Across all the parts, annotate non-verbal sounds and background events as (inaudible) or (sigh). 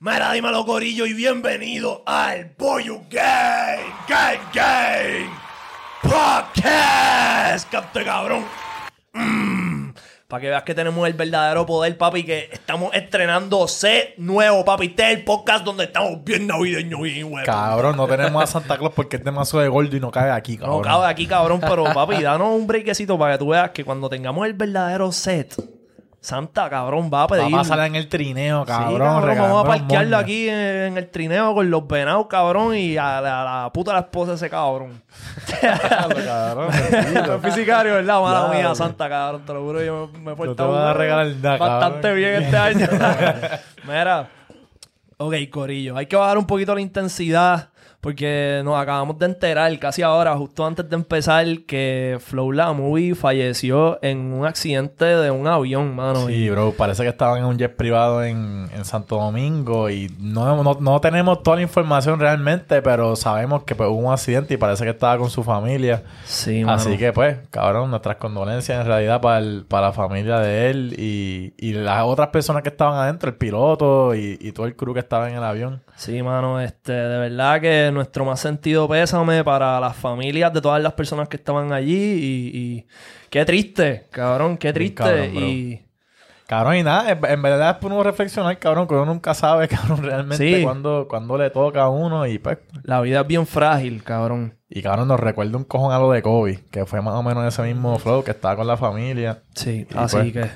Mira, dímelo, Corillo, y bienvenido al Boyu Gang, Gang Gang Podcast, capte cabrón. Para que veas que tenemos el verdadero poder, papi, que estamos estrenando set nuevo, papi. Este es el podcast donde estamos bien navideños, bien huevos. Cabrón, no tenemos a Santa Claus porque es demasiado de gordo y no cabe aquí, cabrón. No cabe aquí, cabrón, pero papi, danos un breakcito para que tú veas que cuando tengamos el verdadero set, Santa, cabrón, va a Va pedir. a pasar en el trineo, Sí, cabrón. cabrón, vamos a parquearlo aquí en, el trineo con los venados, cabrón, y a la, a la puta la esposa de ese cabrón. (laughs) Cabrón, sicario, ¿verdad? Mala Claro. mía, Santa, cabrón, te lo juro, yo me, he portado nada, bastante cabrón. bien este año. (laughs) Mira, ok, Corillo, hay que bajar un poquito la intensidad porque nos acabamos de enterar casi ahora, justo antes de empezar, que Flow La Movie falleció en un accidente de un avión, mano. Sí, bro, parece que estaban en un jet privado en, en Santo Domingo y no, no, no tenemos toda la información realmente, pero sabemos que pues, hubo un accidente y parece que estaba con su familia. Sí, mano. Así que, pues, cabrón, nuestras condolencias en realidad para, el- para la familia de él y, y las otras personas que estaban adentro, el piloto y, y todo el crew que estaba en el avión. Sí, mano, este, de verdad que nuestro más sentido pésame para las familias de todas las personas que estaban allí y, y qué triste, cabrón, qué triste cabrón, y Cabrón, y nada, en, en verdad es por uno reflexionar, cabrón, que uno nunca sabe, (laughs) cabrón, realmente Sí. cuándo, cuándo le toca a uno y pues... la vida es bien frágil, cabrón. Y cabrón, nos recuerda un cojón a lo de Kobe, que fue más o menos ese mismo flow, que estaba con la familia. Sí, Y así pues- que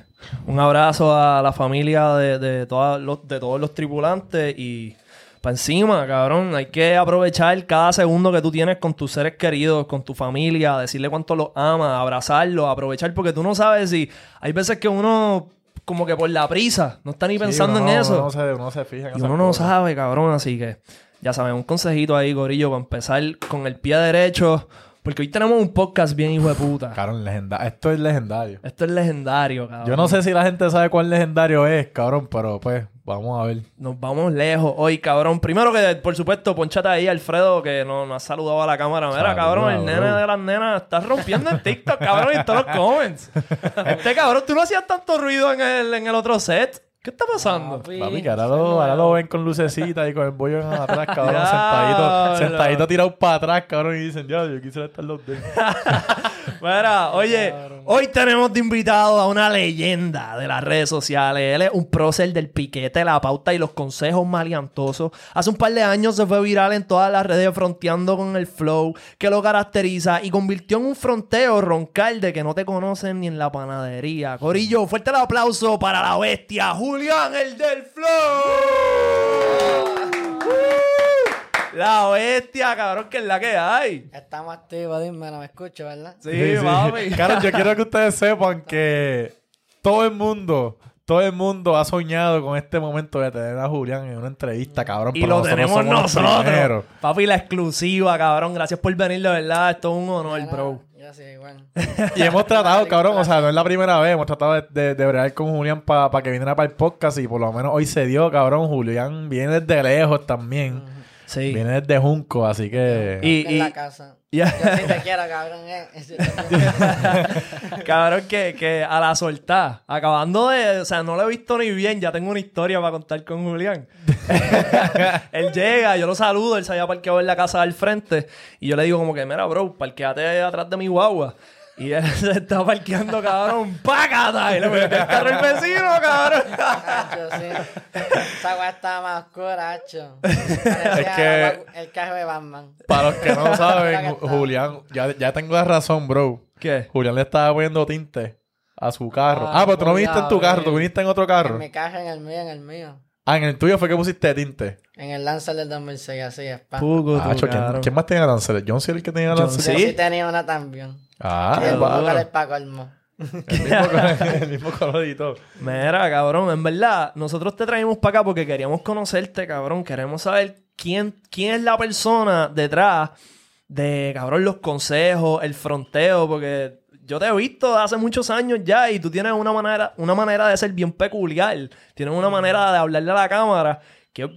un abrazo a la familia de, de, los, de todos los tripulantes y para encima, cabrón, hay que aprovechar cada segundo que tú tienes con tus seres queridos, con tu familia, decirle cuánto los amas, abrazarlos, aprovechar porque tú no sabes si hay veces que uno como que por la prisa no está ni pensando Sí, en eso. Uno no se, uno se fija en Y uno no cosas. sabe, cabrón, así que ya saben, un consejito ahí, Gorillo, para empezar con el pie derecho, porque hoy tenemos un podcast bien hijo de puta. Cabrón, legenda- esto es legendario. Esto es legendario, cabrón. Yo no sé si la gente sabe cuál legendario es, cabrón, pero pues, vamos a ver. Nos vamos lejos hoy, cabrón. Primero que, por supuesto, ponchate ahí, Alfredo, que no, nos ha saludado a la cámara. Mira, Saluda, cabrón, el bro. nene de las nenas está rompiendo en TikTok, cabrón, y en todos los comments. (laughs) Este cabrón, tú no hacías tanto ruido en el, en el otro set. ¿Qué está pasando? Papi, que ahora lo, ahora lo ven con lucecitas y con el bollo en atrás, cabrón, sentadito, (laughs) sentadito tirado para atrás, cabrón, y dicen, ya, yo quisiera estar los de (laughs) Mira, oye, hoy tenemos de invitado a una leyenda de las redes sociales. Él es un prócer del piquete, la pauta y los consejos maleantosos. Hace un par de años se fue viral en todas las redes fronteando con el flow que lo caracteriza y convirtió en un fronteo roncal de que no te conocen ni en la panadería. Corillo, fuerte el aplauso para la bestia, Julián, el del flow. La bestia, cabrón, que es la que hay. Estamos activos, dime, no me escucho, ¿verdad? Sí, papi. (laughs) Claro, yo quiero que ustedes sepan que todo el mundo, todo el mundo ha soñado con este momento de tener a Julián en una entrevista, cabrón. Y pero lo nosotros tenemos nosotros. Papi, la exclusiva, cabrón. Gracias por venir, de verdad. Esto es un honor, bro. Yo sí, bueno. (laughs) Y hemos tratado, cabrón, o sea, no es la primera vez, hemos tratado de, de, de bregar con Julián para que viniera para el podcast y por lo menos hoy se dio, cabrón. Julián viene desde lejos también. Sí. Viene desde Junco, así que... Y, en y- (laughs) (laughs) la casa. Ya. Yo sí te quiero, cabrón. Eh. cabrón, que, que a la soltar, acabando de, o sea, no lo he visto ni bien, ya tengo una historia para contar con Julián. (laughs) él llega, yo lo saludo, él se había parqueado en la casa del frente y yo le digo como que, mira, bro, parqueate atrás de mi guagua. Y él (laughs) se está parqueando, cabrón, ¡págata! Y le metió el carro al vecino, cabrón. Hacho, sí. Esa weá estaba más oscura, hacho. (laughs) Es que- el carro de Batman. Para los que no (laughs) saben, está. Julián, ya, ya tengo la razón, bro. ¿Qué? Julián le estaba poniendo tinte a su carro. Ah, Ah, pero tú no viniste en tu carro, tú viniste en otro En carro. mi carro, en el mío, en el mío. Ah, en el tuyo fue que pusiste tinte. En el Lancer del 2006, así es, pa. Puco, Ah, ¿quién, quién más tenía Lancer? ¿John sí el que tenía John Lancer? Yo ¿Sí? sí tenía una también. Ah, el. Búcaro es colmo. El mismo, (laughs) color- el mismo color y todo. Mira, cabrón, en verdad, nosotros te traímos para acá porque queríamos conocerte, cabrón. Queremos saber quién, quién es la persona detrás de, cabrón, los consejos, el fronteo, porque yo te he visto hace muchos años ya y tú tienes una manera, una manera de ser bien peculiar. Tienes una manera de hablarle a la cámara que es,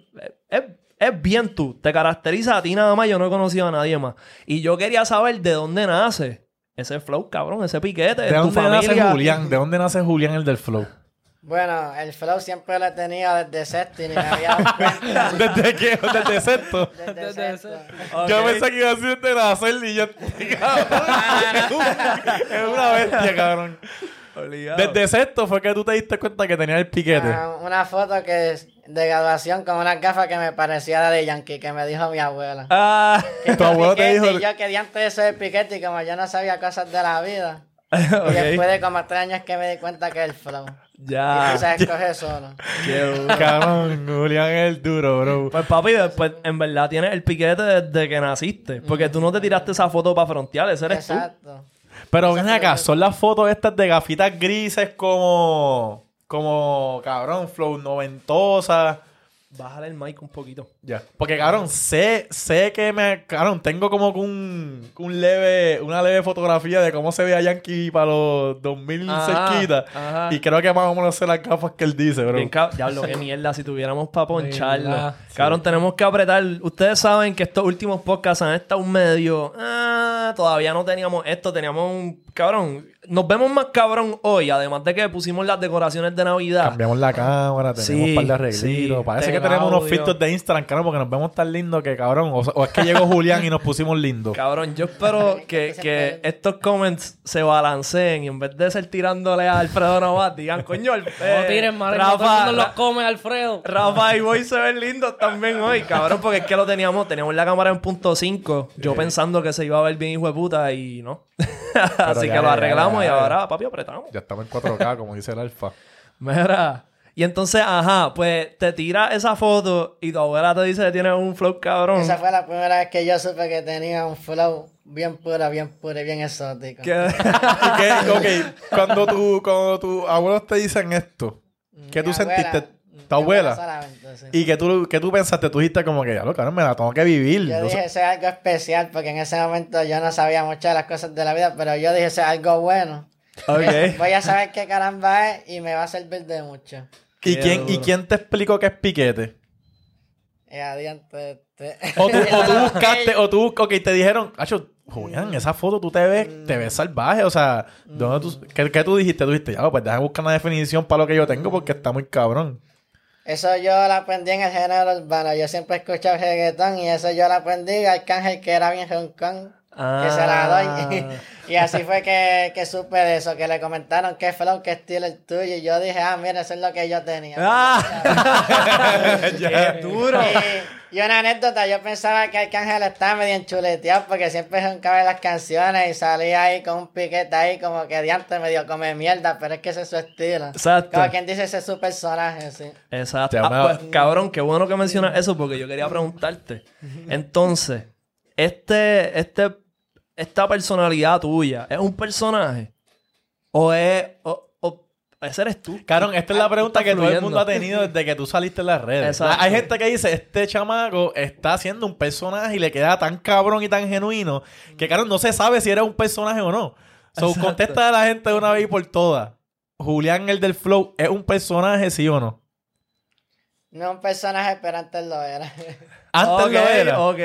es- es bien tú. Te caracteriza a ti nada más. Yo no he conocido a nadie más. Y yo quería saber de dónde nace ese flow, cabrón, ese piquete. ¿De tu dónde nace familia. Julián? ¿De dónde nace Julián el del flow? Bueno, el flow siempre lo he tenido desde sexto y ni me había dado (laughs) cuenta. ¿Desde qué? ¿Desde sexto? Desde Desde sexto. Ok. Yo pensé que iba a ser de nacer y yo... (laughs) es una bestia, cabrón. Obligado. Desde sexto fue que tú te diste cuenta que tenía el piquete. Ah, una foto que de graduación con una gafa que me parecía de Yankee, que me dijo mi abuela. Ah, Que Tu yo abuelo te dijo- Y yo quería antes eso de piquete y como yo no sabía cosas de la vida. (laughs) ok. Y después de como tres años que me di cuenta que es el flow. Y Ya. tú sabes, (laughs) escoge solo. Qué duro. Cabrón, Julián es el duro, bro. Pues papi, después en verdad tienes el piquete desde que naciste. Porque tú no te tiraste esa foto para frontear, ese eres tú. Exacto. Pero ven acá, son las fotos estas de gafitas grises como... Como, cabrón, flow noventosa. Bájale el mic un poquito. Ya. Porque, cabrón, sé, sé que me... Cabrón, tengo como que un, un leve... Una leve fotografía de cómo se veía Yankee para los 2000 Ajá, cerquita. ajá. Y creo que más o menos sé las gafas que él dice, bro. Bien, cab- Diablo, qué mierda si tuviéramos para poncharlo. Cabrón, tenemos que apretar. Ustedes saben que estos últimos podcasts han estado un medio. Ah, todavía no teníamos esto, teníamos un. Cabrón, nos vemos más cabrón hoy, además de que pusimos las decoraciones de Navidad. Cambiamos la cámara, tenemos Sí, un par de arreglitos. sí. Parece que tenemos unos filtros de Instagram, cabrón, porque nos vemos tan lindos que, cabrón. O, o es que llegó Julián y nos pusimos lindos. Cabrón, yo espero (laughs) que, que estos comments se balanceen y en vez de ser tirándole a Alfredo Novat, digan, coño, el- No tiren, madre. no Rafa, mundo los come, Alfredo. Rafa y Boy se ven lindos también hoy, cabrón, porque es que lo teníamos, teníamos la cámara en punto 5, yo pensando que se iba a ver bien hijo de puta y no. (laughs) Así ya, que lo ya, ya, y ahora, papi, apretamos. Ya estamos en 4K, (laughs) como dice el alfa. Mira. Y entonces, ajá, pues te tira esa foto y tu abuela te dice que tienes un flow cabrón. Esa fue la primera vez que yo supe que tenía un flow bien puro, bien puro y bien exótico. Que- ¿Y qué? (laughs) (laughs) Ok, cuando, tu, cuando tus abuelos te dicen esto, ¿qué tú abuela- sentiste? ¿Tu abuela? solamente, sí. ¿Y qué tú, qué tú pensaste? Tú dijiste como que, ya lo cabrón, me la tengo que vivir. Yo No sé- dije, eso es algo especial, porque en ese momento yo no sabía muchas de las cosas de la vida, pero yo dije, eso es algo bueno. ok. (laughs) Voy a saber qué caramba es y me va a servir de mucho. ¿Y quién, ¿Y quién te explicó qué es piquete? Adiante, este... O tú, o tú (laughs) buscaste, o tú, ok, te dijeron, Acho, Julián, esa foto tú te ves, te ves salvaje, o sea, ¿dónde tú, qué, qué tú dijiste? Tú dijiste, ya, pues déjame buscar una definición para lo que yo tengo porque está muy cabrón. Eso yo lo aprendí en el género urbano. Yo siempre he escuchado reggaetón y eso yo lo aprendí de Arcángel, que era bien roncón, que se la doy. y así fue que, que supe de eso, que le comentaron qué flow, qué estilo el tuyo. Y yo dije, ah, mira, eso es lo que yo tenía. Ah. (laughs) ¡Qué duro! Y, y una anécdota, yo pensaba que Arcángel estaba medio enchuleteado porque siempre roncaba en las canciones y salía ahí con un piquete ahí como que diante medio come mierda, pero es que ese es su estilo. Exacto. Como quien dice, ese es su personaje, sí. Exacto. Ya Ah, pues, cabrón, qué bueno que mencionas eso porque yo quería preguntarte. (laughs) Entonces, este, este, esta personalidad tuya, ¿es un personaje? ¿O es, o, o- ese eres tú? Cabrón, esta es la pregunta Está que todo el mundo ha tenido desde que tú saliste en las redes. Exacto. Hay gente que dice, este chamaco está haciendo un personaje y le queda tan cabrón y tan genuino que, cabrón, no se sabe si era un personaje o no. So, Exacto. contesta a la gente de una vez y por todas. Julián, el del Flow, ¿es un personaje, sí o no? No un personaje, pero antes lo era. Antes Ok, lo era. Ok.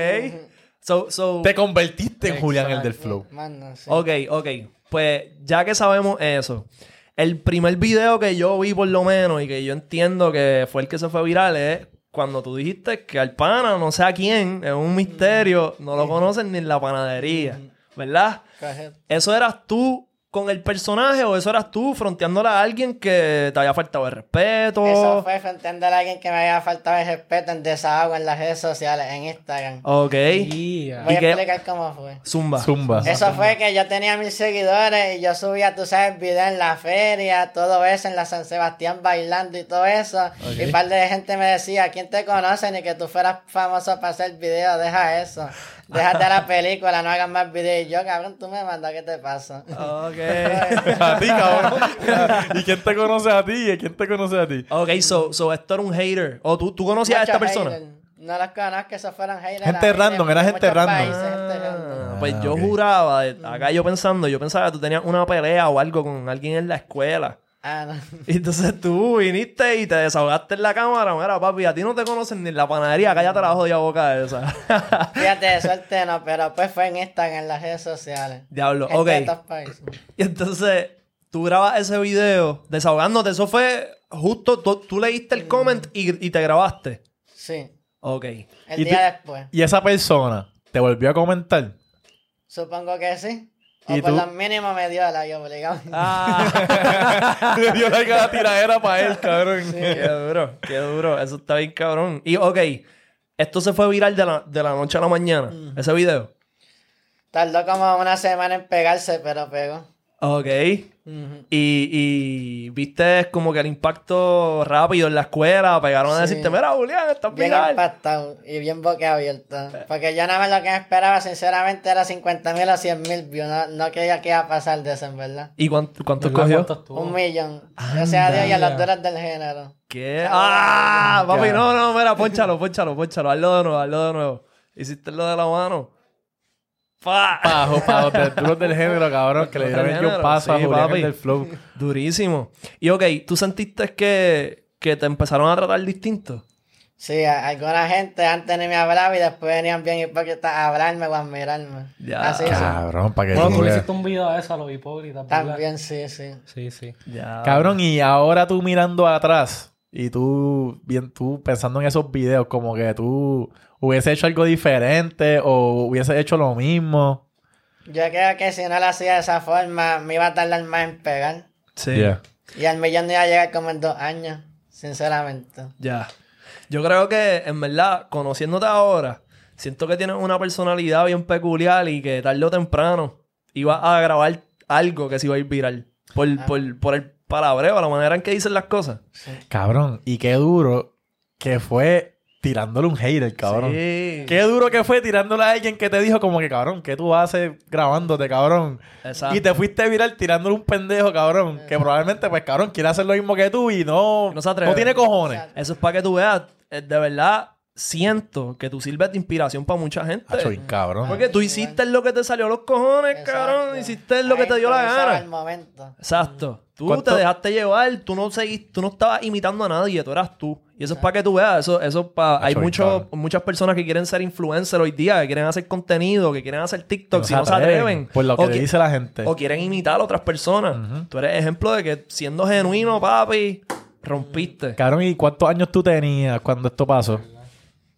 So, so, Te convertiste en. Julián, el del Flow. Mano, sí. Ok, ok. Pues ya que sabemos eso, el primer video que yo vi por lo menos y que yo entiendo que fue el que se fue viral es cuando tú dijiste que al pana, no sé a quién, es un misterio, no lo conocen ni en la panadería, ¿verdad? Correcto. ¿Eso eras tú con el personaje o eso eras tú fronteándole a alguien que te había faltado el respeto? Eso fue enfrentando a alguien que me había faltado el respeto en desahogo en las redes sociales, en Instagram. Ok. Yeah. Voy a qué? explicar cómo fue. Zumba. Zumba. Eso fue que yo tenía mil seguidores y yo subía, tú sabes, videos en la feria, todo eso, en la San Sebastián bailando y todo eso. Y un par de gente me decía, ¿quién te conoce? Ni que tú fueras famoso para hacer videos, deja eso. Déjate la película, no hagas más videos. Y yo, cabrón, tú me mandas, ¿qué te pasa? Ok. (laughs) a ti, cabrón. (laughs) ¿Y quién te conoce a ti? ¿Y quién te conoce a ti? Ok, so, so esto era un hater. ¿O tú, tú conocías a esta persona? No los conozco, esos fueron haters. Gente random, era gente muchos random. países, gente random. Ah, pues Ah, yo juraba, de- acá yo pensando, yo pensaba que tú tenías una pelea o algo con alguien en la escuela. Ah, no. (laughs) Entonces tú viniste y te desahogaste en la cámara. Mira, papi, a ti no te conocen ni en la panadería. Cállate la jodida boca esa. (laughs) Fíjate, de suerte no, pero pues fue en Instagram, en las redes sociales. Diablo, Gente ok. (laughs) Y entonces tú grabas ese video desahogándote. Eso fue justo, tú, tú leíste el comment y, y te grabaste. Sí. Ok. El ¿Y día tú- después. Y esa persona te volvió a comentar. Supongo que sí. O ¿Y por tú? lo mínimo me dio la yo obligado. Ah, (laughs) Le dio la cara tiradera para él, cabrón. qué duro, qué duro. Eso está bien cabrón. Y ok, esto se fue viral de la, de la noche a la mañana, ese video. Tardó como una semana en pegarse, pero pegó. Ok. Y, y viste como que el impacto rápido en la escuela, pegaron a decirte, mira, Julián, estás Bien viral. impactado y bien boquiabierto. Porque yo nada más lo que me esperaba, sinceramente, era 50 mil o 100 mil views. No, no creía que iba a pasar de eso, en verdad. ¿Y cuánto, cuánto cogió? Un millón. Gracias a Dios y a los Anda. duros del género. ¿Qué? ¡Ah! Papi, no, no, mira, ponchalo, ponchalo, ponchalo. Hazlo de nuevo, hazlo de nuevo. Hiciste lo de la mano. Pajo, para los del, duros del género, cabrón, que le dieron el yo paso a sí, Julián el del flow. Durísimo. Y ok, ¿tú sentiste que, que te empezaron a tratar distinto? Sí, alguna gente antes ni me hablaba y después venían bien hipócritas a hablarme o a admirarme. Ya. Así sí. Cabrón, para que Bueno, tú le hiciste un video a eso, a los hipócritas. También sí, sí. Sí, sí. Ya. Cabrón, y ahora tú mirando atrás y tú, bien, tú pensando en esos videos, como que tú hubiese hecho algo diferente o hubiese hecho lo mismo. Yo creo que si no lo hacía de esa forma, me iba a tardar más en pegar. Sí. Yeah. Y al millón no iba a llegar como en dos años, sinceramente. Ya. Yo creo que, en verdad, conociéndote ahora, siento que tienes una personalidad bien peculiar y que tarde o temprano ibas a grabar algo que se iba a ir viral. Por, por, por el palabreo, la manera en que dicen las cosas. Cabrón, y qué duro que fue tirándole un hater, cabrón. Sí. Qué duro que fue tirándole a alguien que te dijo como que, cabrón, ¿qué tú haces grabándote, cabrón? Exacto. Y te fuiste viral tirándole un pendejo, cabrón, que probablemente, pues, cabrón, quiere hacer lo mismo que tú y no, No se atreve. tiene cojones. Eso es para que tú veas, eh, de verdad, siento que tú sirves de inspiración para mucha gente. Bien cabrón. Porque tú hiciste lo que te salió a los cojones, Exacto. cabrón. Hiciste lo que Ahí te dio la gana. el momento. Exacto. Tú ¿Cuánto- te dejaste llevar, tú no seguiste, tú no estabas imitando a nadie, tú eras tú. Y eso es para que tú veas, eso, eso pa- hay mucho- muchas personas que quieren ser influecer hoy día, que quieren hacer contenido, que quieren hacer TikTok, si no se atreven. Por lo que le dice la gente. o quieren imitar a otras personas. Tú eres ejemplo de que siendo genuino, papi, rompiste. Cabrón, ¿y cuántos años tú tenías cuando esto pasó?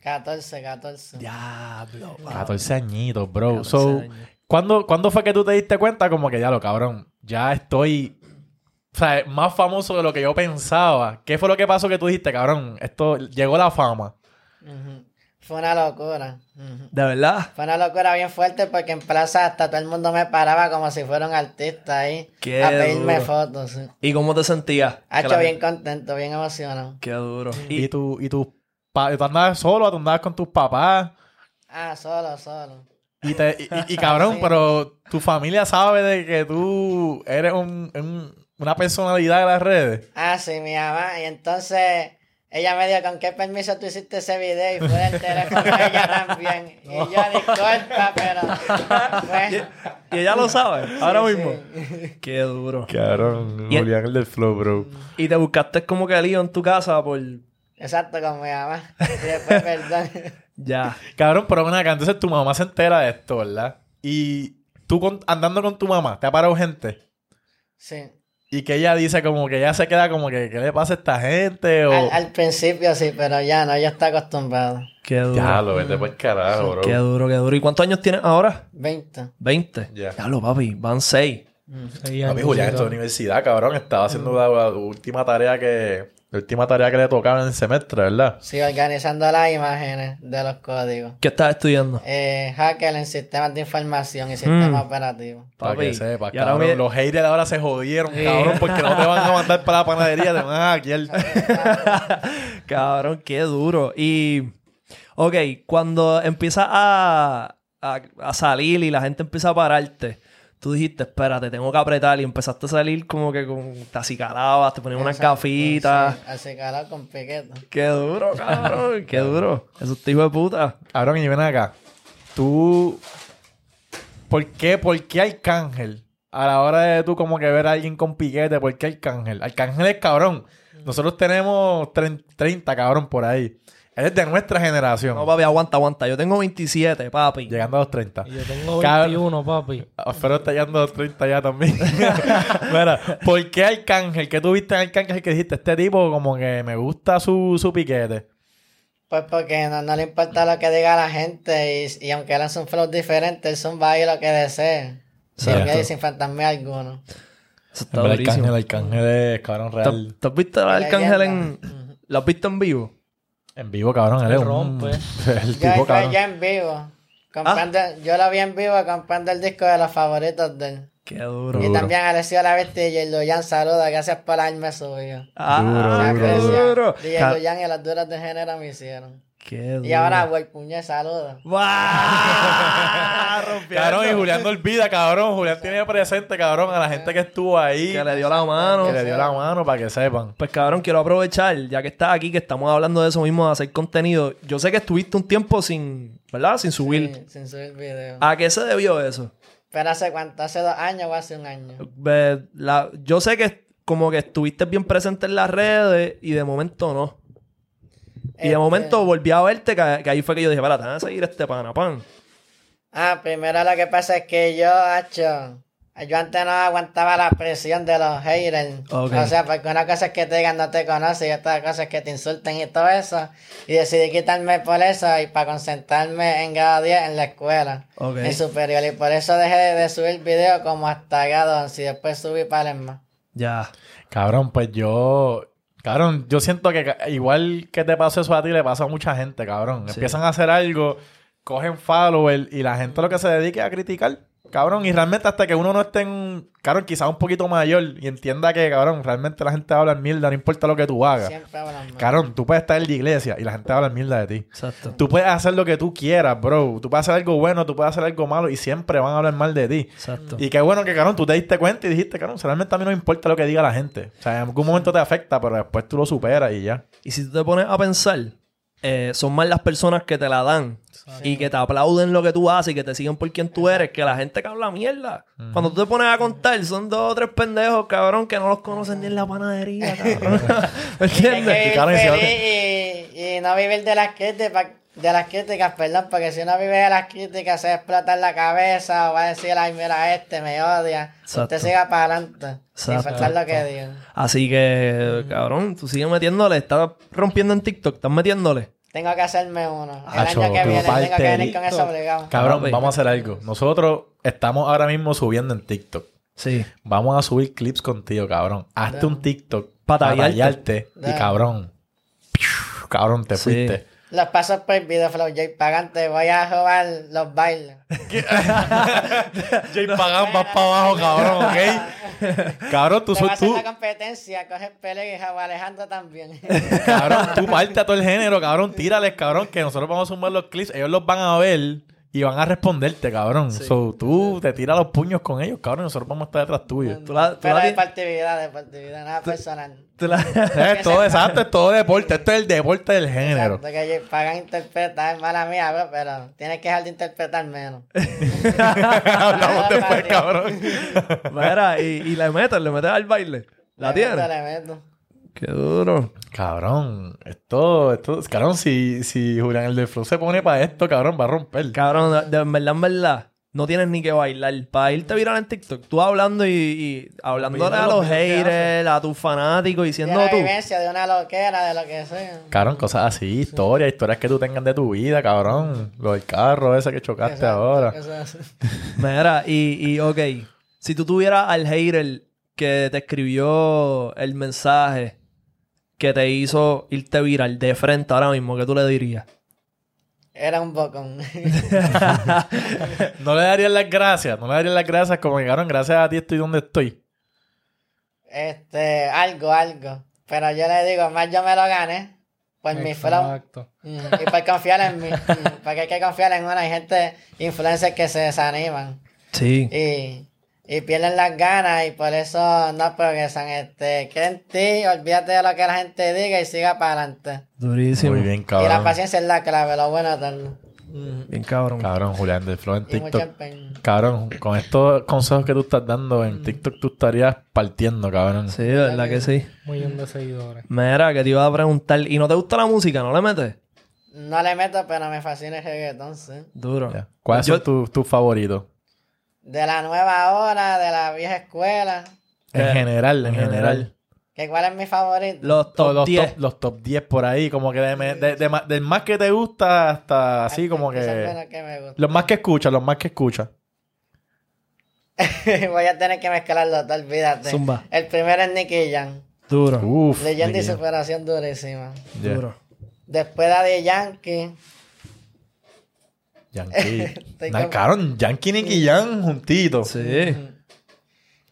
14, 14. Diablo, papi. 14 añitos, bro. 14 so, años. ¿cuándo, ¿cuándo fue que tú te diste cuenta como que ya lo cabrón? Ya estoy... O sea, más famoso de lo que yo pensaba. ¿Qué fue lo que pasó que tú dijiste, cabrón? Esto llegó la fama. Fue una locura. De verdad. Fue una locura bien fuerte porque en plaza hasta todo el mundo me paraba como si fuera un artista ahí. Qué a pedirme duro. fotos. Sí. ¿Y cómo te sentías? Ha Que hecho la- bien contento, bien emocionado. Qué duro. Y, tú, y tú andabas solo, tú andabas con tus papás. Ah, solo, solo. Y, te, y, y- y, cabrón, (laughs) Sí. pero tu familia sabe de que tú eres un, un- una personalidad de las redes. Ah, sí, mi mamá. Y entonces ella me dijo, ¿con qué permiso tú hiciste ese video? Y fue del teléfono de ella también. Y yo, (laughs) disculpa, pero... pues, Y ella lo sabe, ahora sí, mismo. sí. (laughs) Qué duro. Cabrón, Julián el del flow, bro. Y te buscaste como que lío en tu casa por... Exacto, con mi mamá. Y después, (laughs) perdón. Ya. Cabrón, pero ven acá, entonces tu mamá se entera de esto, ¿verdad? Y tú con- andando con tu mamá, te ha parado gente. Sí. Y que ella dice como que ella se queda como que, ¿qué le pasa a esta gente? O... Al, al principio sí, pero ya no, ya está acostumbrado. Qué duro. lo vete por carajo, bro. Qué duro, qué duro. ¿Y cuántos años tienes ahora? 20. 20. Ya. Ya lo, papi. Van 6. Seis Papi, años, Julián está en la universidad, cabrón. Estaba haciendo la, la última tarea que... La última tarea que le tocaba en el semestre, ¿verdad? Sí, organizando las imágenes de los códigos. ¿Qué estás estudiando? Eh, hacker en sistemas de información y sistemas Mm. operativos. Para Papi, que sepas, cabrón. Los haters ahora se jodieron, cabrón, porque no te van a mandar para la panadería. Te van a hackear. (laughs) Cabrón, qué duro. Y, ok, cuando empiezas a, a, a salir y la gente empieza a pararte, tú dijiste, espérate, tengo que apretar. Y empezaste a salir como que con te acicalabas, te ponías unas gafitas. calado con piqueto. Qué duro, cabrón, qué duro. Eso es hijo de puta. Cabrón, y ven acá. Tú... ¿Por qué, por qué Arcángel? A la hora de tú como que ver a alguien con piquete, ¿por qué Arcángel? Arcángel es cabrón. Nosotros tenemos tre- 30, cabrón, por ahí. Él es de nuestra generación. No, papi, aguanta, aguanta. Yo tengo 27, papi. Llegando a los 30. Y yo tengo Cada- 21, papi. Pero está llegando a los 30 ya también. (laughs) Mira, ¿por qué Arcángel? ¿Qué tuviste en Arcángel que dijiste? Este tipo como que me gusta su, su piquete. Pues porque no, no le importa lo que diga la gente y, y aunque él hace un flow diferente, él zumba ahí lo que desee. Sin, que- sin fantasma alguno. Eso está El. Arcángel, Arcángel es cabrón ¿Tú, real. tú has visto al. Arcángel en... ¿Lo has visto en vivo? En vivo, cabrón. Él es un... Rompe. (laughs) El Yo, tipo, yo, cabrón. yo en vivo. comprando- Yo lo vi en vivo comprando el disco de los favoritos de él. Qué duro. Y Duro. también Alessio La Bestia y el Luyan saluda, gracias por haberme subido. Ah, Duro, qué duro. duro. DJ Ca- Luyan y las duras de género me hicieron. Qué duro. Y ahora, güey, puñe, saluda. (laughs) Cabrón, y Julián no olvida, cabrón. Julián tiene presente, cabrón, a la gente que estuvo ahí. Que le dio la mano. que le dio la mano para que sepan. Pues cabrón, quiero aprovechar, ya que estás aquí, que estamos hablando de eso mismo, de hacer contenido. Yo sé que estuviste un tiempo sin, ¿verdad? Sin subir. Sí, sin subir video. ¿A qué se debió eso? Pero hace cuánto, hace dos años o hace un año. La- yo sé que como que estuviste bien presente en las redes y de momento no. Y de Este- momento volví a verte, que, que ahí fue que yo dije, para, te van a seguir este pana, pan. Ah, primero lo que pasa es que yo, hacho, yo antes no aguantaba la presión de los haters. O sea, porque una cosa es que te digan no te conoces y otra cosa es que te insulten y todo eso. Y decidí quitarme por eso y para concentrarme en grado 10 en la escuela. Ok. En superior. Y por eso dejé de subir video como hasta grado 11 y después subí para el más. Ya. Cabrón, pues yo. Cabrón, yo siento que igual que te pasó eso a ti, le pasa a mucha gente, cabrón. Sí. Empiezan a hacer algo, cogen follower y la gente lo que se dedique es a criticar. Cabrón, y realmente hasta que uno no esté en, cabrón, quizás un poquito mayor y entienda que, cabrón, realmente la gente va a hablar mierda, no importa lo que tú hagas. Siempre hablan mal. Cabrón, tú puedes estar en la iglesia y la gente va a hablar mierda de ti. Exacto. Tú puedes hacer lo que tú quieras, bro. Tú puedes hacer algo bueno, tú puedes hacer algo malo y siempre van a hablar mal de ti. Exacto. Y qué bueno que, cabrón, tú te diste cuenta y dijiste, cabrón, realmente a mí no me importa lo que diga la gente. O sea, en algún momento te afecta, pero después tú lo superas y ya. Y si tú te pones a pensar, eh, son más las personas que te la dan y que te aplauden lo que tú haces y que te siguen por quien tú eres que la gente que habla mierda. Cuando tú te pones a contar, son dos o tres pendejos, cabrón, que no los conocen ni en la panadería, cabrón. (laughs) (laughs) ¿Me que entiendes? y si feliz y, y no vivir de las críticas, de las críticas, perdón, porque si uno vive de las críticas se va a explotar la cabeza o va a decir, ay, mira este, me odia. Exacto. Usted siga para adelante, Exacto. lo que. Así que, cabrón, tú sigues metiéndole, estás rompiendo en TikTok, estás metiéndole. Tengo que hacerme uno. El Acho, año que viene tengo que venir con eso obligado. Cabrón, vamos a hacer algo. Nosotros estamos ahora mismo subiendo en TikTok. Sí. Vamos a subir clips contigo, cabrón. Hazte un TikTok Pa' para tallarte. y cabrón. piu, Cabrón, te Sí. fuiste. Los pasos prohibidos, Flow J Pagante, voy a jugar los bailes. Jay (laughs) (laughs) Pagan, vas para abajo, cabrón, ¿ok? (laughs) Cabrón, tú, Te sos tú. la competencia, coge Pele y Alejandro también. Cabrón, tú parte a todo el género, cabrón. Tírales, cabrón, que nosotros vamos a sumar los clips. Ellos los van a ver y van a responderte, cabrón. So, tú te tiras los puños con ellos, cabrón. y Nosotros vamos a estar detrás tuyo. Tú la, tú Pero la, deportividad, deportividad, nada personal. tú la- (laughs) Es (laughs) todo (laughs) exacto, es todo deporte. Esto es el deporte del género. Exacto, que Pagan interpreta, es mala mía, bro, pero tienes que dejar de interpretar menos. Hablamos después, cabrón. Mira, y, y le metes, le metes al baile. ¿La Le meto, tienes? le meto. Qué duro. Cabrón, esto, esto, cabrón, si, si Julián el de Flow se pone para esto, cabrón, va a romper. Cabrón, de, verdad, en verdad, no tienes ni que bailar. Para irte viral en TikTok, tú hablando y, y hablándole Viendo a los haters, a tus fanáticos, y De una tú. vivencia, de una loquera, de lo que sea. Cabrón, cosas así, historias, historias que tú tengas de tu vida, cabrón. Lo del carro ese que chocaste Exacto, ahora. eso es. (laughs) Mira, y, y ok, si tú tuvieras al hater que te escribió el mensaje que te hizo irte viral de frente ahora mismo, ¿qué tú le dirías? Era un bocón. (laughs) No le darías las gracias, no le darías las gracias como que, cabrón, gracias a ti estoy donde estoy. este, algo, algo. Pero yo le digo, más yo me lo gané por mi flow. Exacto. Mm, Y por confiar en mí. Mm, Porque hay que confiar en uno. Hay gente, influencers que se desaniman. Sí. y, y pierden las ganas y por eso no progresan. Este, cree en ti, olvídate de lo que la gente diga y siga para adelante. Durísimo. Muy bien, Y la cabrón. paciencia es la clave, lo bueno eterno. Bien cabrón. Cabrón, Julián del Flow en TikTok. Cabrón, con estos consejos que tú estás dando en TikTok, tú estarías partiendo, cabrón. Sí, de verdad que sí. Un millón de seguidores. Mira, que te iba a preguntar, ¿y no te gusta la música? ¿No le metes? no le meto, pero me fascina el reggaetón, sí. Duro. Ya. ¿Cuáles Yo- son tus tus favoritos? De la nueva hora, de la vieja escuela. En Eh, general, en en general. general. ¿Que ¿Cuál es mi favorito? Los top los 10. top, los top 10 por ahí, como que de, de- de del más que te gusta hasta así como que... bueno que me gusta. Los más que escuchas, los más que escuchas. (laughs) Voy a tener que mezclarlo, todo, olvídate. Zumba. El primero es Nicky Jam. Duro. Uf. Leyenda y superación durísima. Yeah. Duro. Después la de Yankee. Yankee. (laughs) Estoy Na- como- cabrón, Yankee y Nicky Jam juntitos. Sí.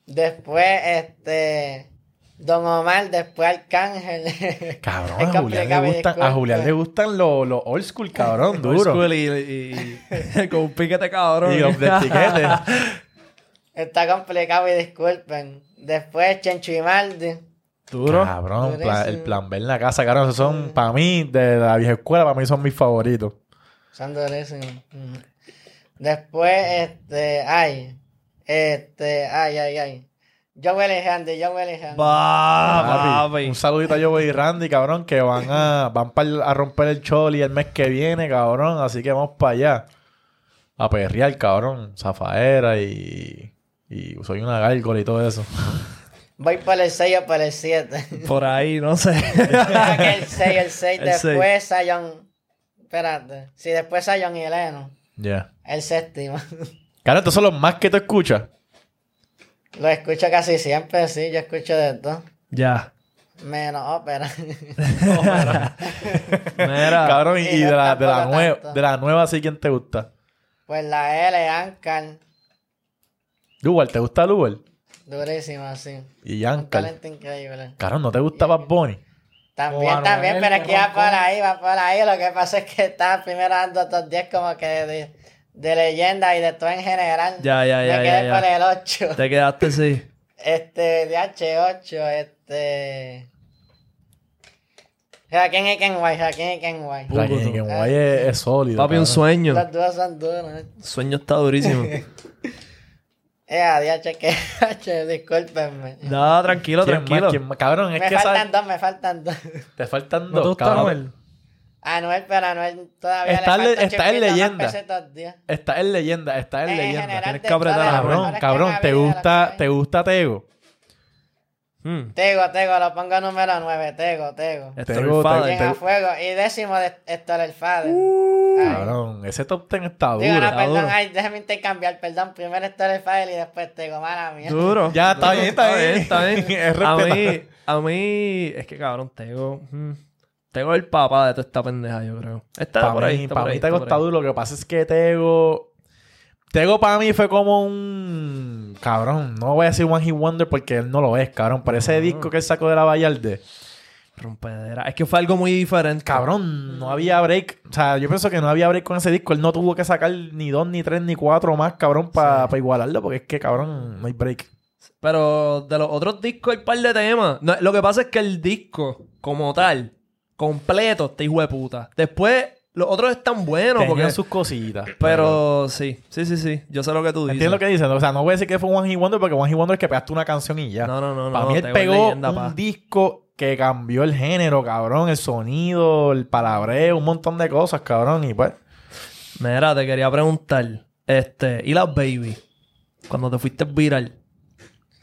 Después, este. Don Omar, después Arcángel. (laughs) Cabrón, a Julián, le gustan, a. Julián le gustan los los old school, cabrón, Old duro. school y, y- y- (laughs) con un piquete cabrón. Y los de etiquete. Está complicado y disculpen. Después Chencho y Maldi. Duro. Cabrón, pla- el plan B en la casa, cabrón, esos son, para mí, de la vieja escuela, para mí son mis favoritos. Durísimos. Ujú. Después, este. Ay. Este. Ay, ay, ay. Joel y Handy, Joel y Handy. Va, Papi, papi. Un saludito a Joey y Randy, cabrón, que van a van a romper el choli el mes que viene, cabrón. Así que vamos para allá. A perrear, cabrón. Zafaera y... Y soy una gárgola y todo eso. Voy por el 6 o por el 7. Por ahí, no sé. (laughs) el 6, el 6. El Después Sayon. Espérate. Sí, después Sayon y Eleno. Ya. El séptimo. (laughs) Claro, estos son los más que tú escuchas. Lo escucho casi siempre, sí. Yo escucho de todo. ya. Menos ópera. (laughs) Mira. Cabrón, y, de, la, de, la nueva, de la nueva, sí, ¿quién te gusta? pues la L, Ankar. Lugar, ¿te gusta Lugar? Durísima, sí. Y talento increíble. Cabrón, ¿no te gusta Bad Bunny? También, también, pero es que va por ahí, va por ahí. Lo que pasa es que está primero dando estos 10 como que de, de leyenda y de todo en general. Ya, ya, ya, Me ya, quedé ya. por el 8. Te quedaste, sí. (laughs) Este, de H8, este. Joaquín y Kenway, Joaquín y Kenway. Raquel, que guay es, es sólido. Papi, un sueño. Los dos son duros. ¿eh? Sueño está durísimo. (laughs) Eh, adiós, que (laughs) discúlpenme. No, tranquilo, ¿Quién más? tranquilo. ¿Quién más? Cabrón, es Me que faltan dos, me faltan dos. (laughs) te faltan ¿No te dos, gusta cabrón. Anuel? Anuel, pero Anuel todavía Está le falta está en leyenda. Está en leyenda, está en En leyenda. general, Tienes que apretar, Cabrón, cabrón, ¿te gusta, te gusta Tego? Hmm. Tego, Tego, lo pongo número 9, Tego, Tego. Esto Tego. Tego. A fuego. Y décimo de Héctor el Fader. Uh. Cabrón, ese top ten está Digo, duro. no, perdón, duro. ay, déjame intercambiar, perdón. Primero el Fader y después Tego, mala mía. Duro. Ya, está bien, está bien. Está bien. Es a mí, a mí, es que cabrón, Tego. hmm, Tego el papá de toda esta pendeja, yo creo. Está Para por ahí. mí, está pa' por mí ahí, Tego está duro. Lo que pasa es que Tego... Tego para mí fue como un... Cabrón, no voy a decir One Hit Wonder porque él no lo es, cabrón. Pero ese disco que él sacó de la Vallarde... Rompedera. Es que fue algo muy diferente. Cabrón, no había break. O sea, yo pienso que no había break con ese disco. Él no tuvo que sacar ni dos, ni tres, ni cuatro más, cabrón, para igualarlo. Porque es que, cabrón, no hay break. Pero de los otros discos hay par de temas. No, lo que pasa es que el disco, como tal, completo, está hijo de puta. Después, los otros están buenos. Tenían Porque... sus cositas. Pero sí, sí, sí, sí. Yo sé lo que tú dices. ¿Entiendes lo que dicen? O sea, no voy a decir que fue One Hit Wonder porque One Hit Wonder es que pegaste una canción y ya. No, no, no. Para no, mí él pegó un disco que cambió el género, cabrón. El sonido, el palabreo, un montón de cosas, cabrón. Y pues... Mira, te quería preguntar. Este, ¿y las baby? Cuando te fuiste viral.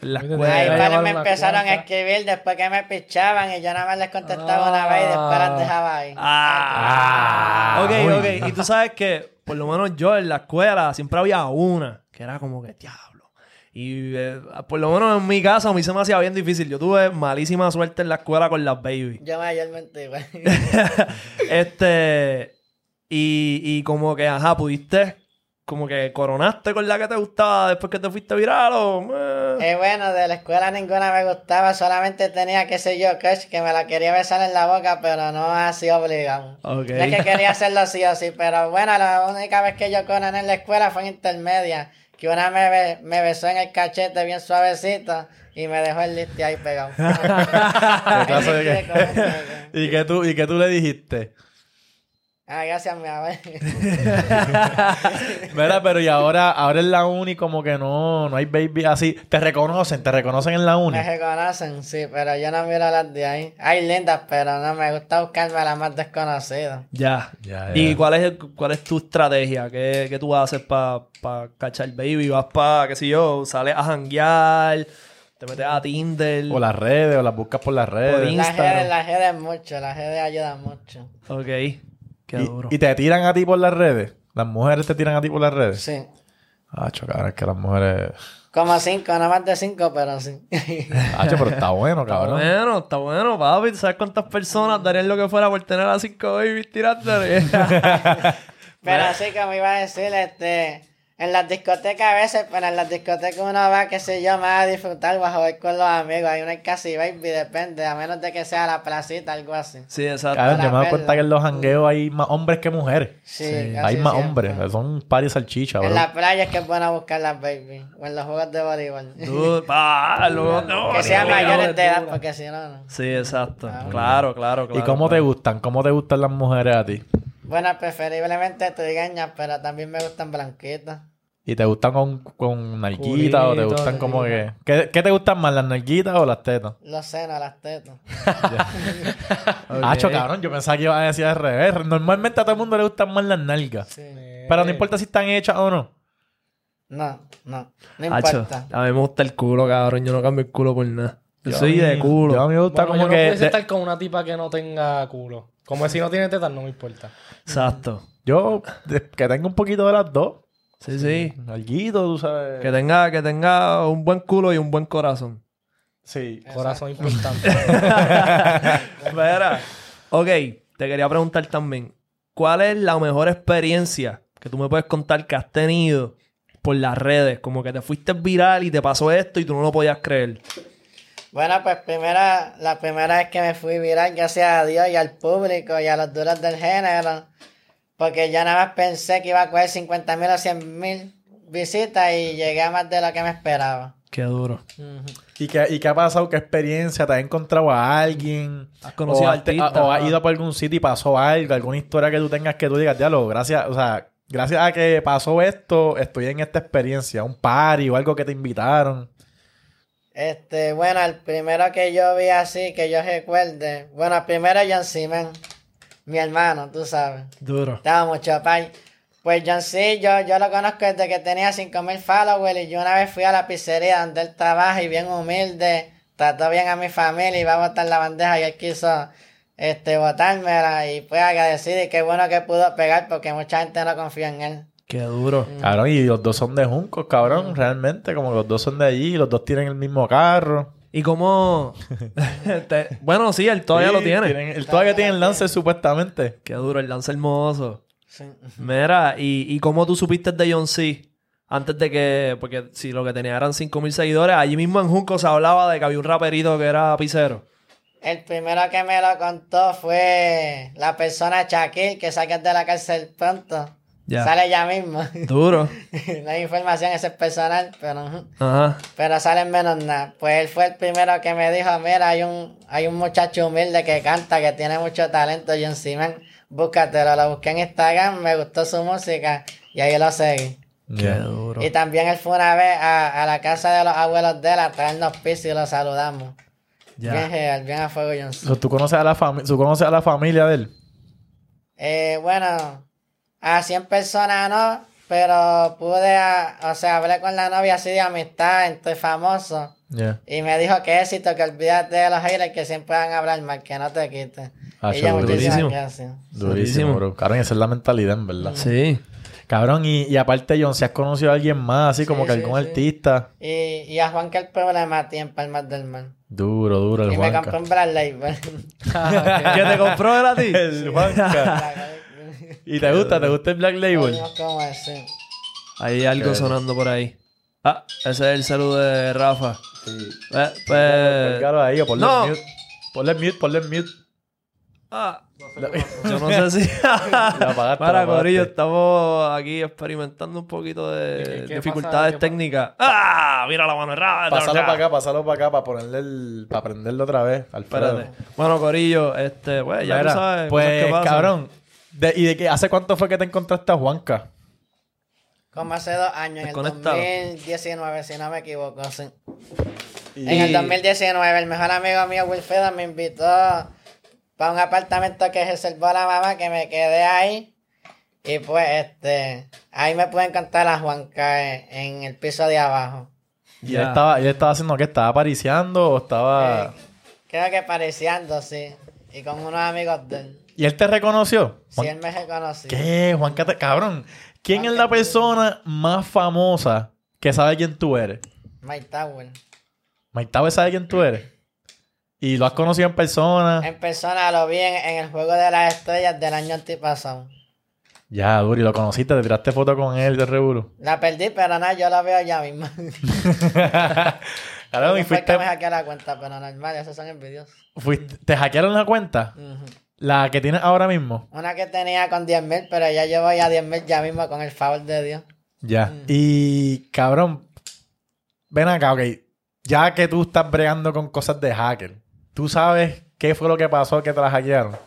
En la Ahí escuela. Ahí Voy a para llevar me empezaron a escribir después que me pichaban y yo nada más les contestaba una vez y después las dejaba ahí. Ah, ok, muy ok. Y tú sabes que, por lo menos yo en la escuela, siempre había una que era como que diablo. Y eh, por lo menos en mi caso, a mí se me hacía bien difícil. Yo tuve malísima suerte en la escuela con las baby. Yo mayormente igual. (laughs) este. Y, y como que, ajá, pudiste. Como que coronaste con la que te gustaba después que te fuiste viral o. eh? Eh, bueno, de la escuela ninguna me gustaba, solamente tenía, qué sé yo, crush, que me la quería besar en la boca, pero no así obligado. Ok. No es que quería hacerlo sí o sí, pero bueno, la única vez que yo coroné en la escuela fue en intermedia, que una me, be- me besó en el cachete bien suavecito y me dejó el liste ahí pegado. (laughs) (laughs) (laughs) ¿Y qué tú, y qué tú le dijiste? Ah, gracias, mi amor. Mira, pero y ahora, ahora en la uni como que no, no hay baby así. Te reconocen, te reconocen en la uni. Me reconocen, sí, pero yo no miro las de ahí. Hay lindas, pero no me gusta buscarme a las más desconocidas. Ya. Ya, ya. ¿Y cuál es, el- cuál es tu estrategia? ¿Qué, qué tú haces para pa cachar baby? ¿Vas para, qué sé yo, sales a janguear? ¿Te metes a Tinder? O las redes, o las buscas por las redes. Por Las Instagram. redes, las redes mucho, las redes ayudan mucho. Ok. Qué Y, duro. y te tiran a ti por las redes. Las mujeres te tiran a ti por las redes. Sí. Ah, cabrón, es que las mujeres. Como cinco, no más de cinco, pero sí. (laughs) Hacho, pero está bueno, Está cabrón. bueno, está bueno, papi. ¿Sabes cuántas personas darían lo que fuera por tener a cinco babies tirándole? (laughs) Pero (laughs) así como iba a decir, este, en las discotecas a veces, pero en las discotecas uno va, qué sé yo, más a disfrutar o a jugar con los amigos. Hay una casi baby, depende, a menos de que sea la placita, algo así. sí, exacto. Cabrón, yo me doy cuenta que en los jangueos hay más hombres que mujeres. Sí, Sí. casi hay más siempre. hombres. Son paris salchicha, bro. En la playa es que es bueno buscar las baby, o en los juegos de voleibol. Luego- (laughs) no, que sean no, mayores no, de edad, porque si no, no. Sí, exacto. Claro, claro, claro. ¿Y cómo te claro. gustan? ¿Cómo te gustan las mujeres a ti? Bueno, preferiblemente trigueñas, pero también me gustan blanquitas. ¿Y te gustan con, con narguitas o te gustan como que... ¿Qué, qué te gustan más, las narguitas o las tetas? Los senos, las tetas. (laughs) Ok. Hacho, cabrón, yo pensaba que iba a decir al revés. Normalmente a todo el mundo le gustan más las nalgas. Sí. Pero no importa si están hechas o no. No, no, no Hacho, importa. a mí me gusta el culo, cabrón. Yo no cambio el culo por nada. Yo Yo soy de culo. Yo a mí me gusta Bueno, como yo no que... estar con una tipa que no tenga culo. Como si no tiene tetas, no me importa. Exacto. Yo, que tenga un poquito de las dos. Sí, sí. Alguito, tú sabes. Que tenga, que tenga un buen culo y un buen corazón. Sí. Corazón importante. (laughs) Espera. Ok, te quería preguntar también. ¿Cuál es la mejor experiencia que tú me puedes contar que has tenido por las redes? Como que te fuiste viral y te pasó esto y tú no lo podías creer. Bueno, pues primera, la primera vez que me fui viral, gracias a Dios y al público y a los duros del género, porque yo nada más pensé que iba a coger 50 mil o 100 mil visitas y llegué a más de lo que me esperaba. Qué duro. ¿Y qué, ¿Y qué ha pasado? ¿Qué experiencia? ¿Te has encontrado a alguien? ¿Has conocido o, a artistas? o has ido por algún sitio y pasó algo? ¿Alguna historia que tú tengas que tú digas, diablo, gracias, o sea, gracias a que pasó esto, estoy en esta experiencia? ¿Un party o algo que te invitaron? Este, bueno, el primero que yo vi así, que yo recuerde, bueno, primero John Simen, mi hermano, tú sabes. Duro. Estaba mucho pay. Pues John C, yo, yo lo conozco desde que tenía 5000 followers y yo una vez fui a la pizzería donde él trabaja y bien humilde, trató bien a mi familia y iba a botar la bandeja y él quiso este botármela y fue agradecido y qué bueno que pudo pegar porque mucha gente no confía en él. Qué duro. Cabrón, y los dos son de Juncos, cabrón, realmente, como que los dos son de allí, los dos tienen el mismo carro. ¿Y cómo...? (laughs) te- Bueno, sí, él todavía Sí, lo tiene. tienen- él todavía tiene el lance, supuestamente. Qué duro, el lance hermoso. Sí. Mira, ¿y, ¿y cómo tú supiste de John C? Antes de que... Porque si lo que tenía eran 5.000 seguidores, allí mismo en Junco se hablaba de que había un raperito que era pisero. El primero que me lo contó fue la persona Shaquille que saques de la cárcel pronto. Ya. Sale ya mismo. Duro. (laughs) no hay información, ese es personal, pero... Ajá. Pero salen menos nada. Pues él fue el primero que me dijo, mira, hay un, hay un muchacho humilde que canta, que tiene mucho talento, John Simon. Búscatelo. Lo busqué en Instagram, me gustó su música y ahí lo seguí. Qué duro. Y también él fue una vez a, a la casa de los abuelos de él a traernos pisos y lo saludamos. Bien Ya. real, bien a fuego John Simon. So, ¿Tú conoces a la familia, tú conoces a la familia de él? Eh, bueno, a 100 personas no, pero pude, a- o sea, hablé con la novia así de amistad, estoy famoso. Y me dijo que éxito, que olvídate de los haters que siempre van a hablar mal, que no te quites. Ah, y muchísimas Durísimo. gracias. Durísimo, Durísimo. bro. Cabrón, esa es la mentalidad, en verdad. Sí. Cabrón, y, y aparte, John, si has conocido a alguien más, así como que sí, algún sí. artista. Y, y a Juan que el problema a ti en Palmas del Mar. Duro, duro, el y me compré un Black Label. (laughs) ¿Qué te compró ti? El Juanca. (laughs) ¿Y te gusta? ¿Te gusta el Black Label? Ese. Hay algo sonando por ahí. Ah, ese es el saludo de Rafa. Sí. Eh, pues... Ahí ponle No. mute. Ponle en mute, ponle mute. Ah, yo no sé si... (laughs) Para. Corillo, estamos aquí experimentando un poquito de ¿Qué- qué dificultades técnicas. ¡Ah! Mira la mano errada. Pásalo para acá, pásalo para acá para ponerle el... para prenderlo otra vez, Alfredo. Espérate. Bueno, Corillo, este, pues, ya Mira, tú sabes. Pues, cabrón, De- ¿Y de qué? ¿Hace cuánto fue que te encontraste a Juanca? Como hace dos años, en el Desconectado. 2019, si no me equivoco, sí. Y- En el 2019, el mejor amigo mío, Wilfredo, me invitó para un apartamento que reservó la mamá, que me quedé ahí. Y pues, este, ahí me pude encontrar a Juanca en, en el piso de abajo. ¿Y Ya. él estaba, y él estaba haciendo qué? ¿Estaba apariciando o estaba...? Eh, creo que pareciendo, sí. Y con unos amigos de él. ¿Y él te reconoció? Sí, Juan- él me reconoció. ¿Qué? Juanca, te... cabrón. ¿Quién es la persona más famosa que sabe quién tú eres? Mike Tower. Mike Tower sabe quién tú eres. ¿Y lo has conocido en persona? En persona lo vi en, en el Juego de las Estrellas del año antipasado. Ya, Duri, lo conociste, te tiraste foto con él de Rebulo. La perdí, pero nada, yo la veo ya mismo. (laughs) Cabrón, y No fuiste, que me hackeé la cuenta, pero normal, esos son envidiosos. fuiste- ¿Te hackearon la cuenta? La que tienes ahora mismo. Una que tenía con 10.000, pero ya yo voy a 10.000 ya mismo con el favor de Dios. Ya. Y, cabrón, ven acá, ok. Ya que tú estás bregando con cosas de hacker, ¿tú sabes qué fue lo que pasó que te la hackearon?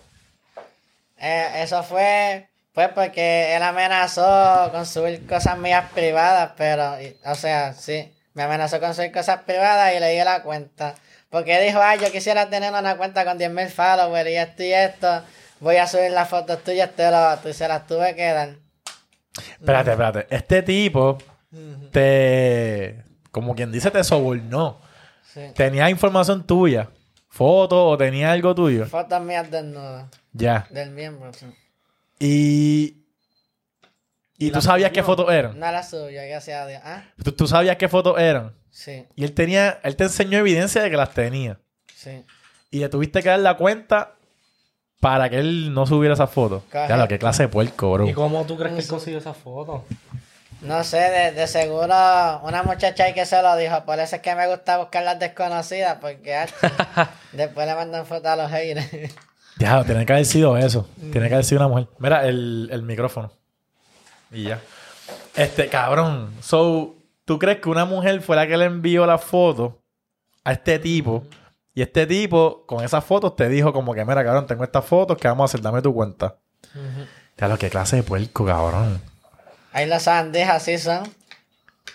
Eh, eso fue pues porque él amenazó con subir cosas mías privadas, pero, o sea, sí, me amenazó con subir cosas privadas y le di la cuenta. Porque dijo, ay, yo quisiera tener una cuenta con 10.000 followers y esto y esto, voy a subir las fotos tuyas, te lo otro", y se las tuve que dar. Espérate, espérate. Este tipo te, como quien dice, te sobornó. Sí. Tenía información tuya, fotos o tenía algo tuyo. Fotos mías desnudas, Ya. del miembro, sí. Y, y tú sabías qué fotos eran. No la suyo, gracias a Dios. ¿Ah? Tú, tú sabías qué fotos eran. Sí, Y él tenía, él te enseñó evidencia de que las tenía. sí. Y le tuviste que dar la cuenta para que él no subiera esas fotos. Lo que clase de puerco, bro. ¿Y cómo tú crees que él consiguió esa foto? No sé, de, de seguro una muchacha ahí que se lo dijo. Por eso es que me gusta buscar las desconocidas, porque ah, (laughs) después le mandan fotos a los haters. Ya, tiene que haber sido eso. Tiene que haber sido una mujer. Mira, el, el micrófono. Y ya. Este, cabrón. So, ¿tú crees que una mujer fue la que le envió la foto a este tipo? Y este tipo, con esas fotos, te dijo como que, mira, cabrón, tengo estas fotos, ¿qué vamos a hacer? Dame tu cuenta. Ya lo que clase de puerco, cabrón. Ahí los sandijas así son.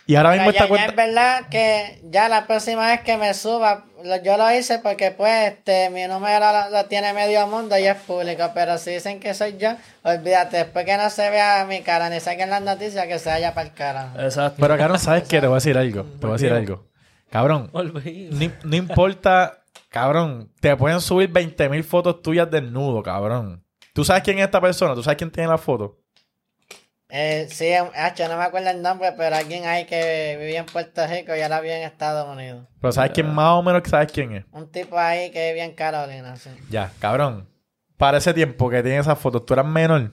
Y ahora mismo esta ya es cuenta... verdad que ya la próxima vez que me suba, lo- yo lo hice porque pues este mi número lo, lo tiene medio mundo y es público, pero si dicen que soy yo, olvídate, después que no se vea mi cara ni saquen las noticias, que se vaya para el cara. Exacto. Pero, cabrón, ¿sabes qué? Te voy a decir algo. Te voy a decir algo. Cabrón, no, no importa, cabrón, te pueden subir 20 mil fotos tuyas desnudo, cabrón. ¿Tú sabes quién es esta persona? ¿Tú sabes quién tiene la foto? Eh, sí, hacho, no me acuerdo el nombre, pero alguien ahí que vivía en Puerto Rico y ahora vive en Estados Unidos. Pero ¿sabes quién más o menos que sabes quién es? Un tipo ahí que vivía en Carolina, sí. Ya, cabrón. Para ese tiempo que tiene esas fotos, tú eras menor.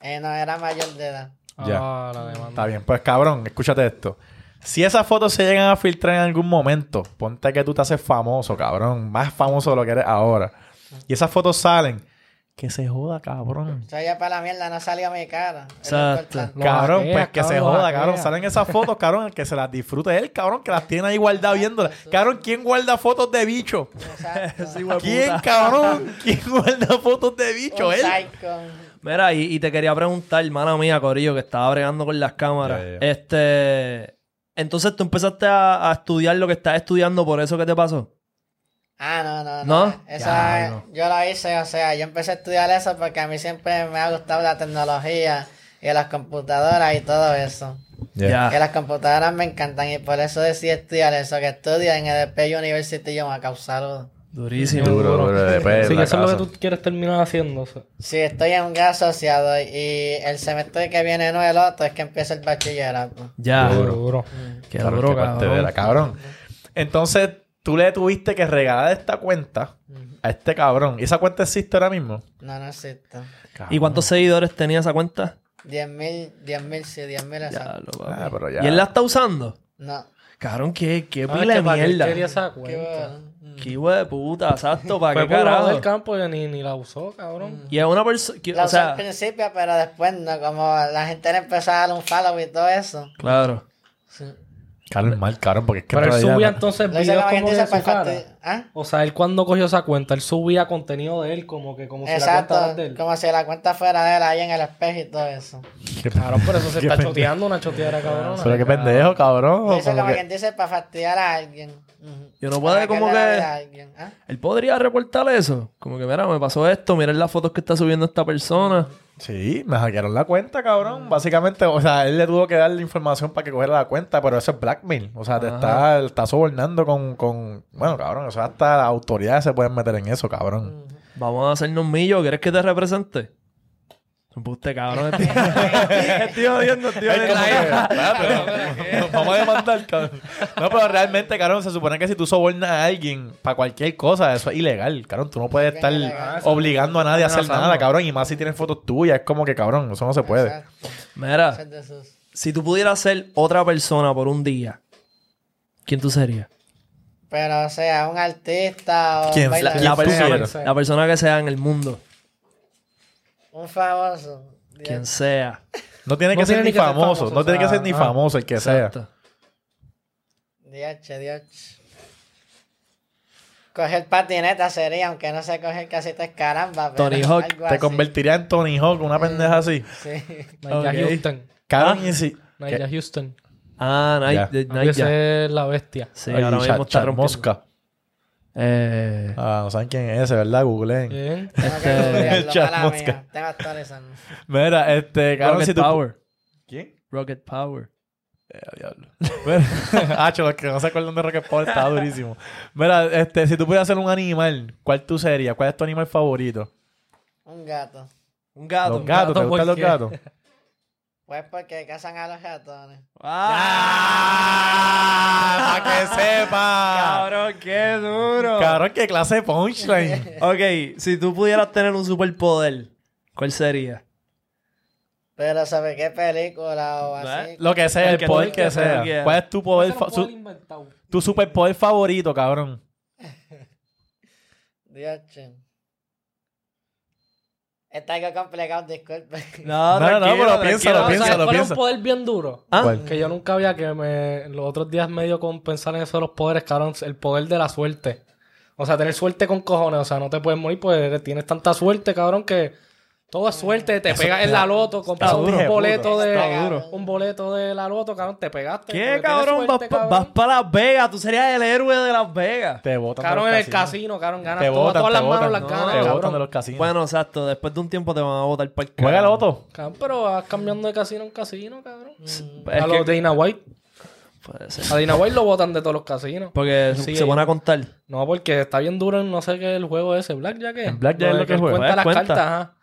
Eh, no, era mayor de edad. Ya. Ah, la. Está bien, pues cabrón, escúchate esto. Si esas fotos se llegan a filtrar en algún momento, ponte que tú te haces famoso, cabrón. Más famoso de lo que eres ahora. Y esas fotos salen. Que se joda, cabrón. Soy ya para la mierda, no salió mi cara. Es Exacto. Cabrón, hackea, pues que se cabrón, joda, hackea. cabrón. Salen esas fotos, cabrón, el que se las disfrute él, cabrón, que las tiene ahí guardadas viéndolas. Cabrón, ¿quién guarda fotos de bicho? Exacto. (laughs) ¿Quién, cabrón? ¿Quién guarda fotos de bicho? Un Él. psycho. Mira, y, y te quería preguntar, hermana mía, Corillo, que estaba bregando con las cámaras. Este. Entonces tú empezaste a, a estudiar lo que estás estudiando por eso que te pasó. Ah, no, no, ¿No? no. Esa, Diablo. yo lo hice, o sea, yo empecé a estudiar eso porque a mí siempre me ha gustado la tecnología y las computadoras y todo eso. Ya. Que las computadoras me encantan y por eso decidí estudiar eso, que estudio en EDP University yo me causado. Durísimo. Duro, duro, de pe- Sí, la que eso es lo que tú quieres terminar haciendo. o sea. Sí, estoy en un grado asociado y el semestre que viene no el otro es que empieza el bachillerato. Ya. Duro. Qué Cabrón, duro, qué parte de la- cabrón. cabrón. Entonces, tú le tuviste que regalar esta cuenta a este cabrón. ¿Y esa cuenta existe ahora mismo? No, no existe. ¿Y cuántos seguidores tenía esa cuenta? 10 mil, 10 mil, sí, 10 mil Ya, exacto. lo papi. Ah, pero ya. ¿Y él la está usando? No. Cabrón, qué, qué Ah, es pila que de para qué mierda. quería esa Qué cuenta. bueno. Qué hijo de puta, exacto, para Fue qué carajo. del campo y ni, ni la usó, cabrón. Y es una persona. La O usé al sea, principio, pero después no, como la gente le empezó a dar un follow y todo eso. claro. Sí. Es mal, caro, porque es que Pero él subía no- entonces videos como de su cara. ¿Ah? O sea, él cuando cogió esa cuenta, él subía contenido de él como que como si la cuenta era de él. como si la cuenta fuera de él ahí en el espejo y todo eso. Claro, pero eso se (laughs) está pendejo. choteando una choteadera cabrona. Pero qué pendejo, cabrón. Como como que- quien dice para fastidiar a alguien. Ujú. Y uno Para puede como que- alguien, ¿ah? Él podría reportar eso. Como que, mira, me pasó esto, miren las fotos que está subiendo esta persona. Sí, me hackearon la cuenta, cabrón. Básicamente, o sea, él le tuvo que dar la información para que cogiera la cuenta, pero eso es blackmail. O sea, te está, está sobornando con, con... Bueno, cabrón, o sea, hasta las autoridades se pueden meter en eso, cabrón. Vamos a hacernos millo. ¿Quieres que te represente? Usted, cabrón. Estoy, estoy jodiendo, estoy nos vamos a demandar, cabrón. No, pero realmente, cabrón, se supone que si tú sobornas a alguien para cualquier cosa, eso es ilegal, cabrón. Tú no puedes estar ilegal. obligando a nadie a hacer nada, cabrón. Y más si tienes fotos tuyas, es como que, cabrón, eso no se puede. Exacto. Mira, si tú pudieras ser otra persona por un día, ¿quién tú serías? Pero, o sea, un artista o ¿Quién? un La, persona, la persona que sea en el mundo. Un famoso. Quien sea. No tiene No que ser tiene ni que famoso, famoso, no o tiene que sea, ser ni ah. famoso el que sea. Exacto. Dios, Dios. Coger patineta sería, aunque no sé coger casitas caramba. pero Tony Hawk, algo Te así. convertiría en Tony Hawk, una pendeja así. Sí. Nigel Ok. Houston. Cabrón. Nigel ¿Qué? Houston. Ah, Night, Ya. de- Hay Night que ya. ser la bestia. Sí, Ay, ahora mismo está rompiendo. Eh, Ah, no saben quién es ese, ¿verdad? Googleen. Tengo que Este- googlearlo, (laughs) Chat mosca. Mira, este, cabrón, Rocket si tú... Power. ¿Quién? Rocket Power. Eh, diablo. Mira, (laughs) Hacho, los que no se acuerdan de Rocket Power está durísimo. Mira, este, si tú pudieras ser un animal, ¿cuál tú serías? ¿Cuál es tu animal favorito? Un gato. Un gato. los un gatos, gato, ¿te gustan ¿por los gatos? (laughs) Pues porque cazan a los gatones. ¡Ah! ¡Para que (laughs) sepa! Cabrón, qué duro. Cabrón, qué clase de punchline. (laughs) Ok, si tú pudieras tener un superpoder, ¿cuál sería? Pero ¿sobre qué película o así? Lo que sea, El el, que poder tú que sea. quieras. ¿Cuál es tu poder, fa- su- inventado. tu superpoder favorito, cabrón? (laughs) Dios. Está algo complicado, disculpe. (laughs) No, No, no, pero piénsalo, tranquilo. ¿Sabes piénsalo, piensa. un poder bien duro? ¿Ah? Que yo nunca había que me... Los otros días medio con pensar en eso de los poderes, cabrón. El poder de la suerte. O sea, tener suerte con cojones. O sea, no te puedes morir pues tienes tanta suerte, cabrón, que... Todo es suerte. Te pegas en la loto, compras un dije, boleto de... Duro. Un boleto de la loto, cabrón. Te pegaste. ¿Qué, cabrón? suerte, vas, vas para Las Vegas. Tú serías el héroe de Las Vegas. Te botan Cabrón, de en el casino, cabrón. Ganas Te todas, botan, todas te las manos botan. las No, ganas, te cabrón. botan de los casinos. Bueno, exacto. Después de un tiempo te van a votar para el ¿Juega loto? Cabrón, pero vas cambiando de casino en casino, cabrón. Es a los que- Dana White. Puede ser. A Dana White lo botan de todos los casinos. Porque Sí, se pone a contar. No, porque está bien duro en no sé qué es el juego ese. Blackjack. En Blackjack es de lo que juega. Cuenta las cartas, ajá.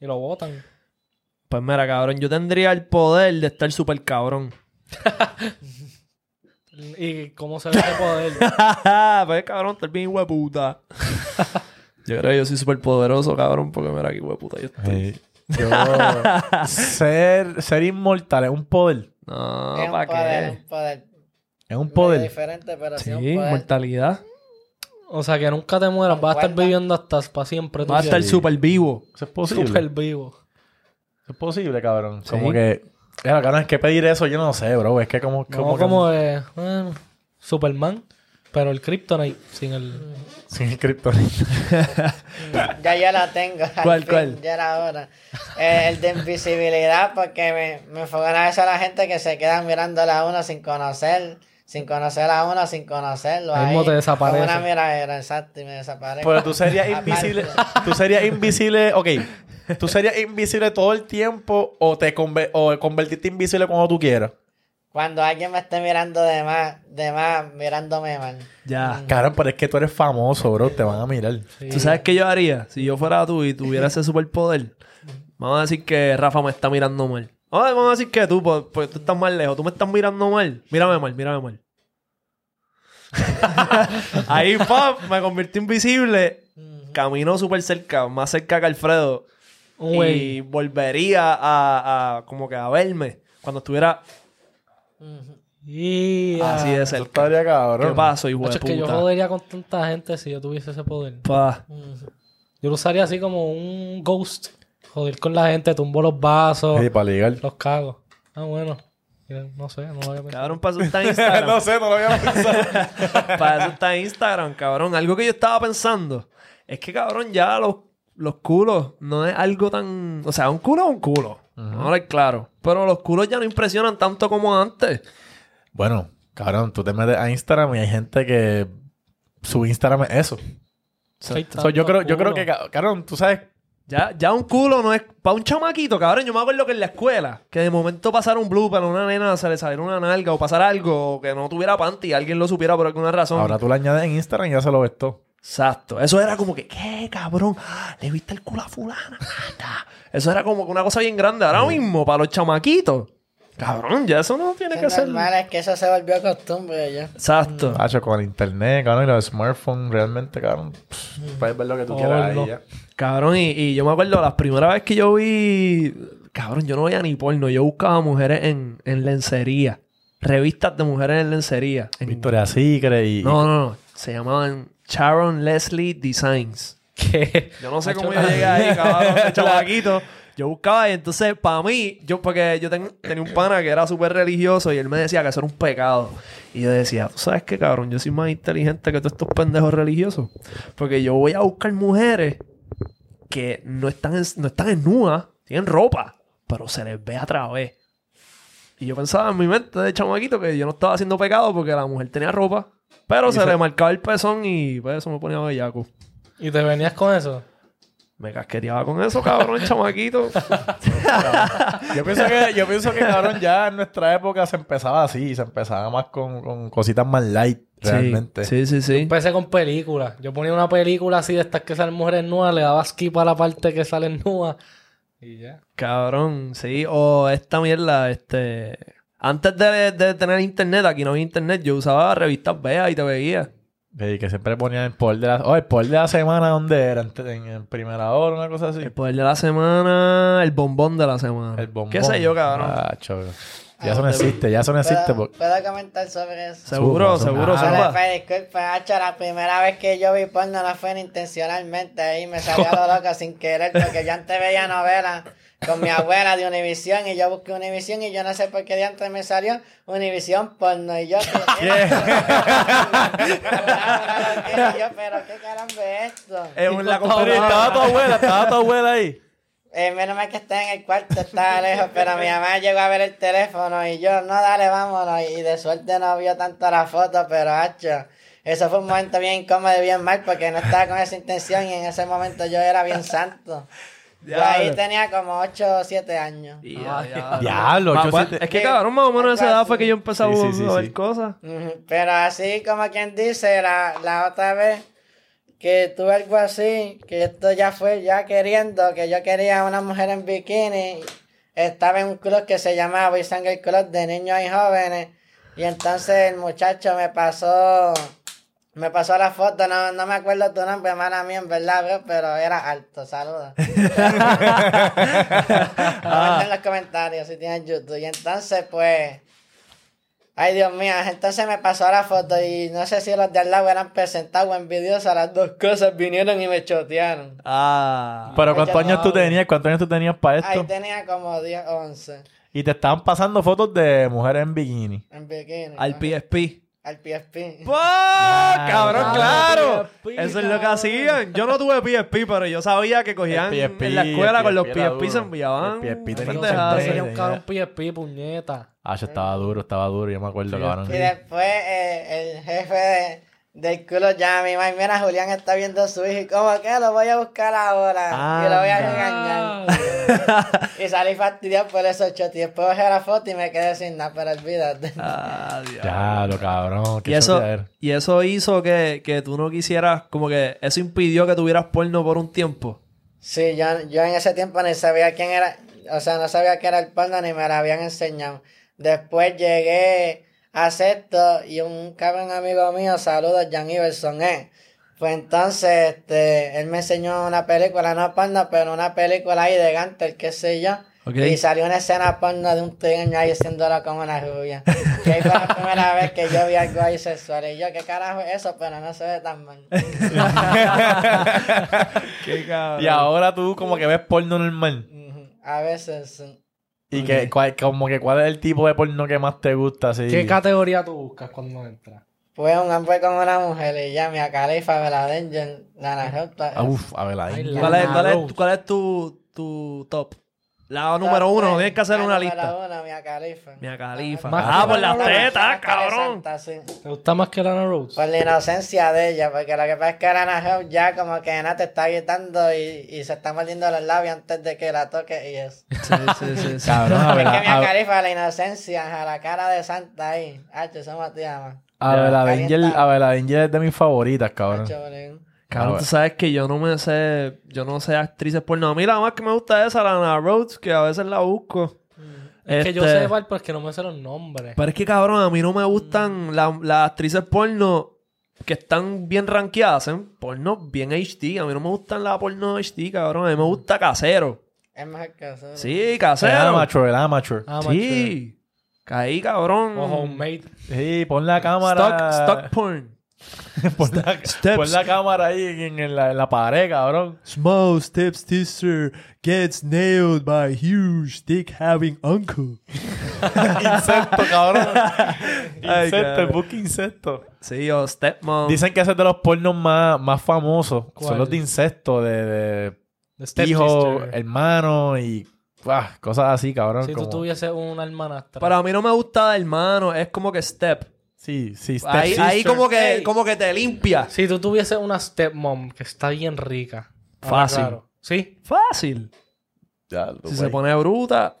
Y lo botan. Pues mira, cabrón, yo tendría el poder de estar súper cabrón. (laughs) ¿Y cómo se ve ese poder? (laughs) pues cabrón, estar bien hueputa. (laughs) yo creo que yo soy súper poderoso, cabrón, porque mira aquí hueputa yo estoy. Sí. Yo... ser, ser inmortal es un poder. No, es un ¿para poder, qué? un poder. Es un poder. diferente, pero sí, Sí, un poder. inmortalidad. O sea, que nunca te mueras. Vas a estar viviendo hasta para siempre. tú Va a estar súper vivo. Eso es posible. súper vivo. Eso es posible, cabrón. Sí. Como que... Claro, cabrón, es que pedir eso yo no sé, bro. Es que como... No, como, como, que... de, bueno, Superman. Pero el Kryptonite sin el... Sin el kryptonita. (laughs) Ya yo la tengo. ¿Cuál, fin, cuál? Ya era hora. Eh, el de invisibilidad, porque me, me enfocan a veces a la gente que se quedan mirándola a uno sin conocer, sin conocer a uno, sin conocerlo. Ahí mismo te desaparece. Como una miradera, exacto, y me desaparece. Pero tú serías (laughs) invisible... tú serías invisible... Ok. ¿Tú serías invisible todo el tiempo o te conver- o convertirte invisible cuando tú quieras? Cuando alguien me esté mirando de más, de más, mirándome mal. Ya. Cabrón, pero es que tú eres famoso, bro. Te van a mirar. ¿Tú sabes qué yo haría? Si yo fuera tú y tuviera ese superpoder, (laughs) vamos a decir que Rafa me está mirando mal. Ay, vamos a decir que tú, pues, pues tú estás más lejos. Tú me estás mirando mal. Mírame mal, mírame mal. (laughs) Ahí, pap, me convirtió invisible. Camino súper cerca, más cerca que Alfredo. Y volvería a, a, como que a verme cuando estuviera así de Eso cerca. estaría cabrón. ¿Qué pasó, hijo de es que yo puta? jodería con tanta gente si yo tuviese ese poder. Pa. Yo lo usaría así como un ghost. Joder con la gente, tumbo los vasos, Sí, para ligar. los cago. Ah, bueno. No sé, no lo había pensado. Cabrón, para eso está (laughs) Instagram. no sé, no lo había pensado. (laughs) para eso está Instagram, cabrón. Algo que yo estaba pensando es que, cabrón, ya los, los culos no es algo tan... O sea, un culo es un culo. No es claro. Pero los culos ya no impresionan tanto como antes. bueno, cabrón, tú te metes a Instagram y hay gente que su Instagram es eso. So, yo creo, yo creo que, ca- cabrón, tú sabes, Ya, ya un culo no es para un chamaquito, cabrón. Yo me acuerdo que en la escuela, que de momento pasara un blooper a una nena, se le saliera una nalga o pasara algo, o que no tuviera panty y alguien lo supiera por alguna razón. ahora tú le añades en Instagram y ya se lo ves todo. Exacto. Eso era como que, ¿qué, cabrón? Ah, ¿Le viste el culo a fulana? Anda. Eso era como que una cosa bien grande. Ahora mismo, para los chamaquitos. Cabrón, ya eso no tiene que Es ser. normal, es que eso se volvió costumbre ya. Exacto. Hacho, con el internet, cabrón, y los smartphones, realmente, cabrón, pff, puedes ver lo que tú Todo quieras ahí lo- ya. Cabrón, y, y yo me acuerdo la primera vez que yo vi. Cabrón, yo no veía ni porno. Yo buscaba mujeres en, en lencería. Revistas de mujeres en lencería. En- Victoria Secret y... No, no, no. Se llamaban Sharon Leslie Designs. Que... Yo no sé cómo yo llegué ahí, (laughs) cabrón, de chamaquito. Yo buscaba y entonces, para mí, yo, porque yo ten- tenía un pana que era súper religioso y él me decía que eso era un pecado. Y yo decía, ¿tú sabes qué, cabrón? Yo soy más inteligente que todos estos pendejos religiosos. Porque yo voy a buscar mujeres que no están, en, no están desnudas, tienen ropa, pero se les ve a través. Y yo pensaba en mi mente de chamaquito que yo no estaba haciendo pecado porque la mujer tenía ropa, pero se le marcaba el pezón y pues eso me ponía bellaco. ¿Y te venías con eso? Me casqueteaba con eso, cabrón, chamaquito. (laughs) Yo pienso que, yo pienso que, cabrón, ya en nuestra época se empezaba así, se empezaba más con, con cositas más light, realmente. Sí, sí, sí. Empecé con películas. Yo ponía una película así de estas que salen mujeres nuevas, le daba skip a la parte que salen nuevas. Y ya. Cabrón, sí. O esta mierda, este... Antes de, de tener internet, aquí no había internet, yo usaba revistas Bea y te veía. Y que siempre ponían el poder de la... Oh, el poder de la semana, ¿dónde era? En, en- primera hora, una cosa así. El poder de la semana, el bombón de la semana. El bombón. ¿Qué sé yo, cabrón? Ah, cholo. Ya eso no existe, ya eso no existe. ¿Puedo, comentar sobre eso? seguro, seguro, pues, disculpa, Hacho, la primera vez que yo vi porno no fue intencionalmente. Ahí me salió lo loco sin querer, porque yo antes veía novelas con mi abuela de Univisión y yo busqué Univisión y yo no sé por qué de antes me salió Univisión porno y yo... (laughs) Y pero qué caramba es esto. En la conferencia estaba tu abuela, estaba tu abuela ahí. Eh, menos mal que está en el cuarto, estaba lejos, pero mi mamá llegó a ver el teléfono y yo, no, dale, vámonos. Y de suerte no vio tanto la foto, pero hacho, eso fue un momento bien incómodo y bien mal porque no estaba con esa intención y en ese momento yo era bien santo. Yo ahí tenía como 8 o 7 años. Ya, ya. Diablo, Ma- yo ma- sí te- Es que cabrón, más o menos esa edad fue que yo empecé a Sí, sí, sí, a ver sí. cosas. Pero así como quien dice, la, la otra vez que tuve algo así, que esto ya fue ya queriendo, que yo quería una mujer en bikini, estaba en un club que se llamaba Boys and Girls Club de niños y jóvenes, y entonces el muchacho me pasó, me pasó la foto, no, no me acuerdo tu nombre, hermana mía, en verdad, pero era alto, saludos. (laughs) Abajo en los comentarios si tienes YouTube. Y entonces, pues. Ay, Dios mío. Entonces me pasó la foto y no sé si los de al lado eran presentados o envidiosos. Las dos cosas vinieron y me chotearon. Ah. Pero ¿cuántos años tú tenías? ¿Cuántos años tú tenías para Ahí esto? tenía como 10, 11 Y te estaban pasando fotos de mujeres en bikini. en bikini. Al ¿no? PSP. Al PSP. ¡Pah! ¡Cabrón, cabrón, claro! PSP, Eso es lo que hacían. Yo no tuve PSP, pero yo sabía que cogían PSP, en la escuela el con los PSP se enviaban. El PSP tenía un cabrón PSP, puñeta. Ah, yo estaba duro, estaba duro, yo me acuerdo, cabrón. Y después eh, el jefe de- del culo llama y me mira, Julián está viendo a su hijo y como que lo voy a buscar ahora y lo voy a Anda. regañar. (laughs) y salí fastidiado por eso, choti. Después bajé la foto y me quedé sin nada, pero olvídate. Ah. Ya, lo cabrón. qué Y eso, y eso hizo que, que tú no quisieras, como que eso impidió que tuvieras porno por un tiempo. Sí, yo, yo en ese tiempo ni sabía quién era, o sea, no sabía qué era el porno ni me lo habían enseñado. Después llegué a sexto y un cabrón amigo mío, saludos, Jan Iverson, eh. Pues entonces, este, él me enseñó una película, no porno, pero una película ahí de Gantel, qué sé yo. Y salió una escena porno de un trigueño ahí haciéndolo con una rubia. Que ahí fue la primera vez que yo vi algo ahí sexual. Y yo, ¿qué carajo es eso? Pero no se ve tan mal. (laughs) Qué cabrón. Y ahora tú como que ves porno normal. A veces, Y que, cuál- como que cuál es el tipo de porno que más te gusta, así. ¿Qué categoría tú buscas cuando entras? Pues un hombre con una mujer y ya, Mia Khalifa, Bella Danger, Lana Rhodes. Ah, Uf, a ver, ahí. Ay, la- ¿Cuál es, cuál es- cuál es tu, tu top? La número uno, no tienes que hacer una lista. Número uno, Mia Khalifa. Mia Khalifa. Más Ah, por la las Rose. tetas, cabrón. ¿Te gusta más que Lana Rose? Por la inocencia de ella, porque lo que pasa es que Lana Rhodes ya como que nada te está gritando y, y se está mordiendo los labios antes de que la toque y eso. Sí, sí, sí. sí. (laughs) Cabrón, a ver, Es que Mia a, Khalifa, la inocencia, a la cara de santa ahí. Hacho, somos te ama. a ver, a Danger, Calienta. a ver, a Danger es de mis favoritas, cabrón. Cabrón, Ah, tú sabes que yo no me sé, yo no sé actrices porno. A mí la más que me gusta es Lana Rhodes, que a veces la busco. Es que yo Este, sé igual, pero es que no me sé los nombres. Pero es que, cabrón, a mí no me gustan la- las actrices porno que están bien rankeadas, ¿eh? Porno bien HD. A mí no me gustan las porno HD, cabrón. A mí me gusta casero. Es que eso. Sí, El casero. amateur, el amateur. Ah, sí. Caí, cabrón. O homemade. Sí, pon la cámara. Stock, stock porn. (laughs) pon, la, Steps. pon la cámara ahí en, en la, en la pared, cabrón. Small steps sister gets nailed by huge dick having uncle. (laughs) Insecto, cabrón. (laughs) Insecto, busca insecto. Sí, o stepmom. Dicen que ese es de los pornos más, más famosos. ¿Cuál? Son los de insecto, de, de hijo, hermano y ah, cosas así, cabrón. Si tú como- tuvieses una hermanastra. Pero a mí no me gusta de hermano, es como que step. Sí, sí. step Ahí, ahí como que, Ey. como que te limpia. Si tú tuvieses una stepmom que está bien rica. Fácil. claro. ¿Sí? Fácil. Ya, Si se pone bruta,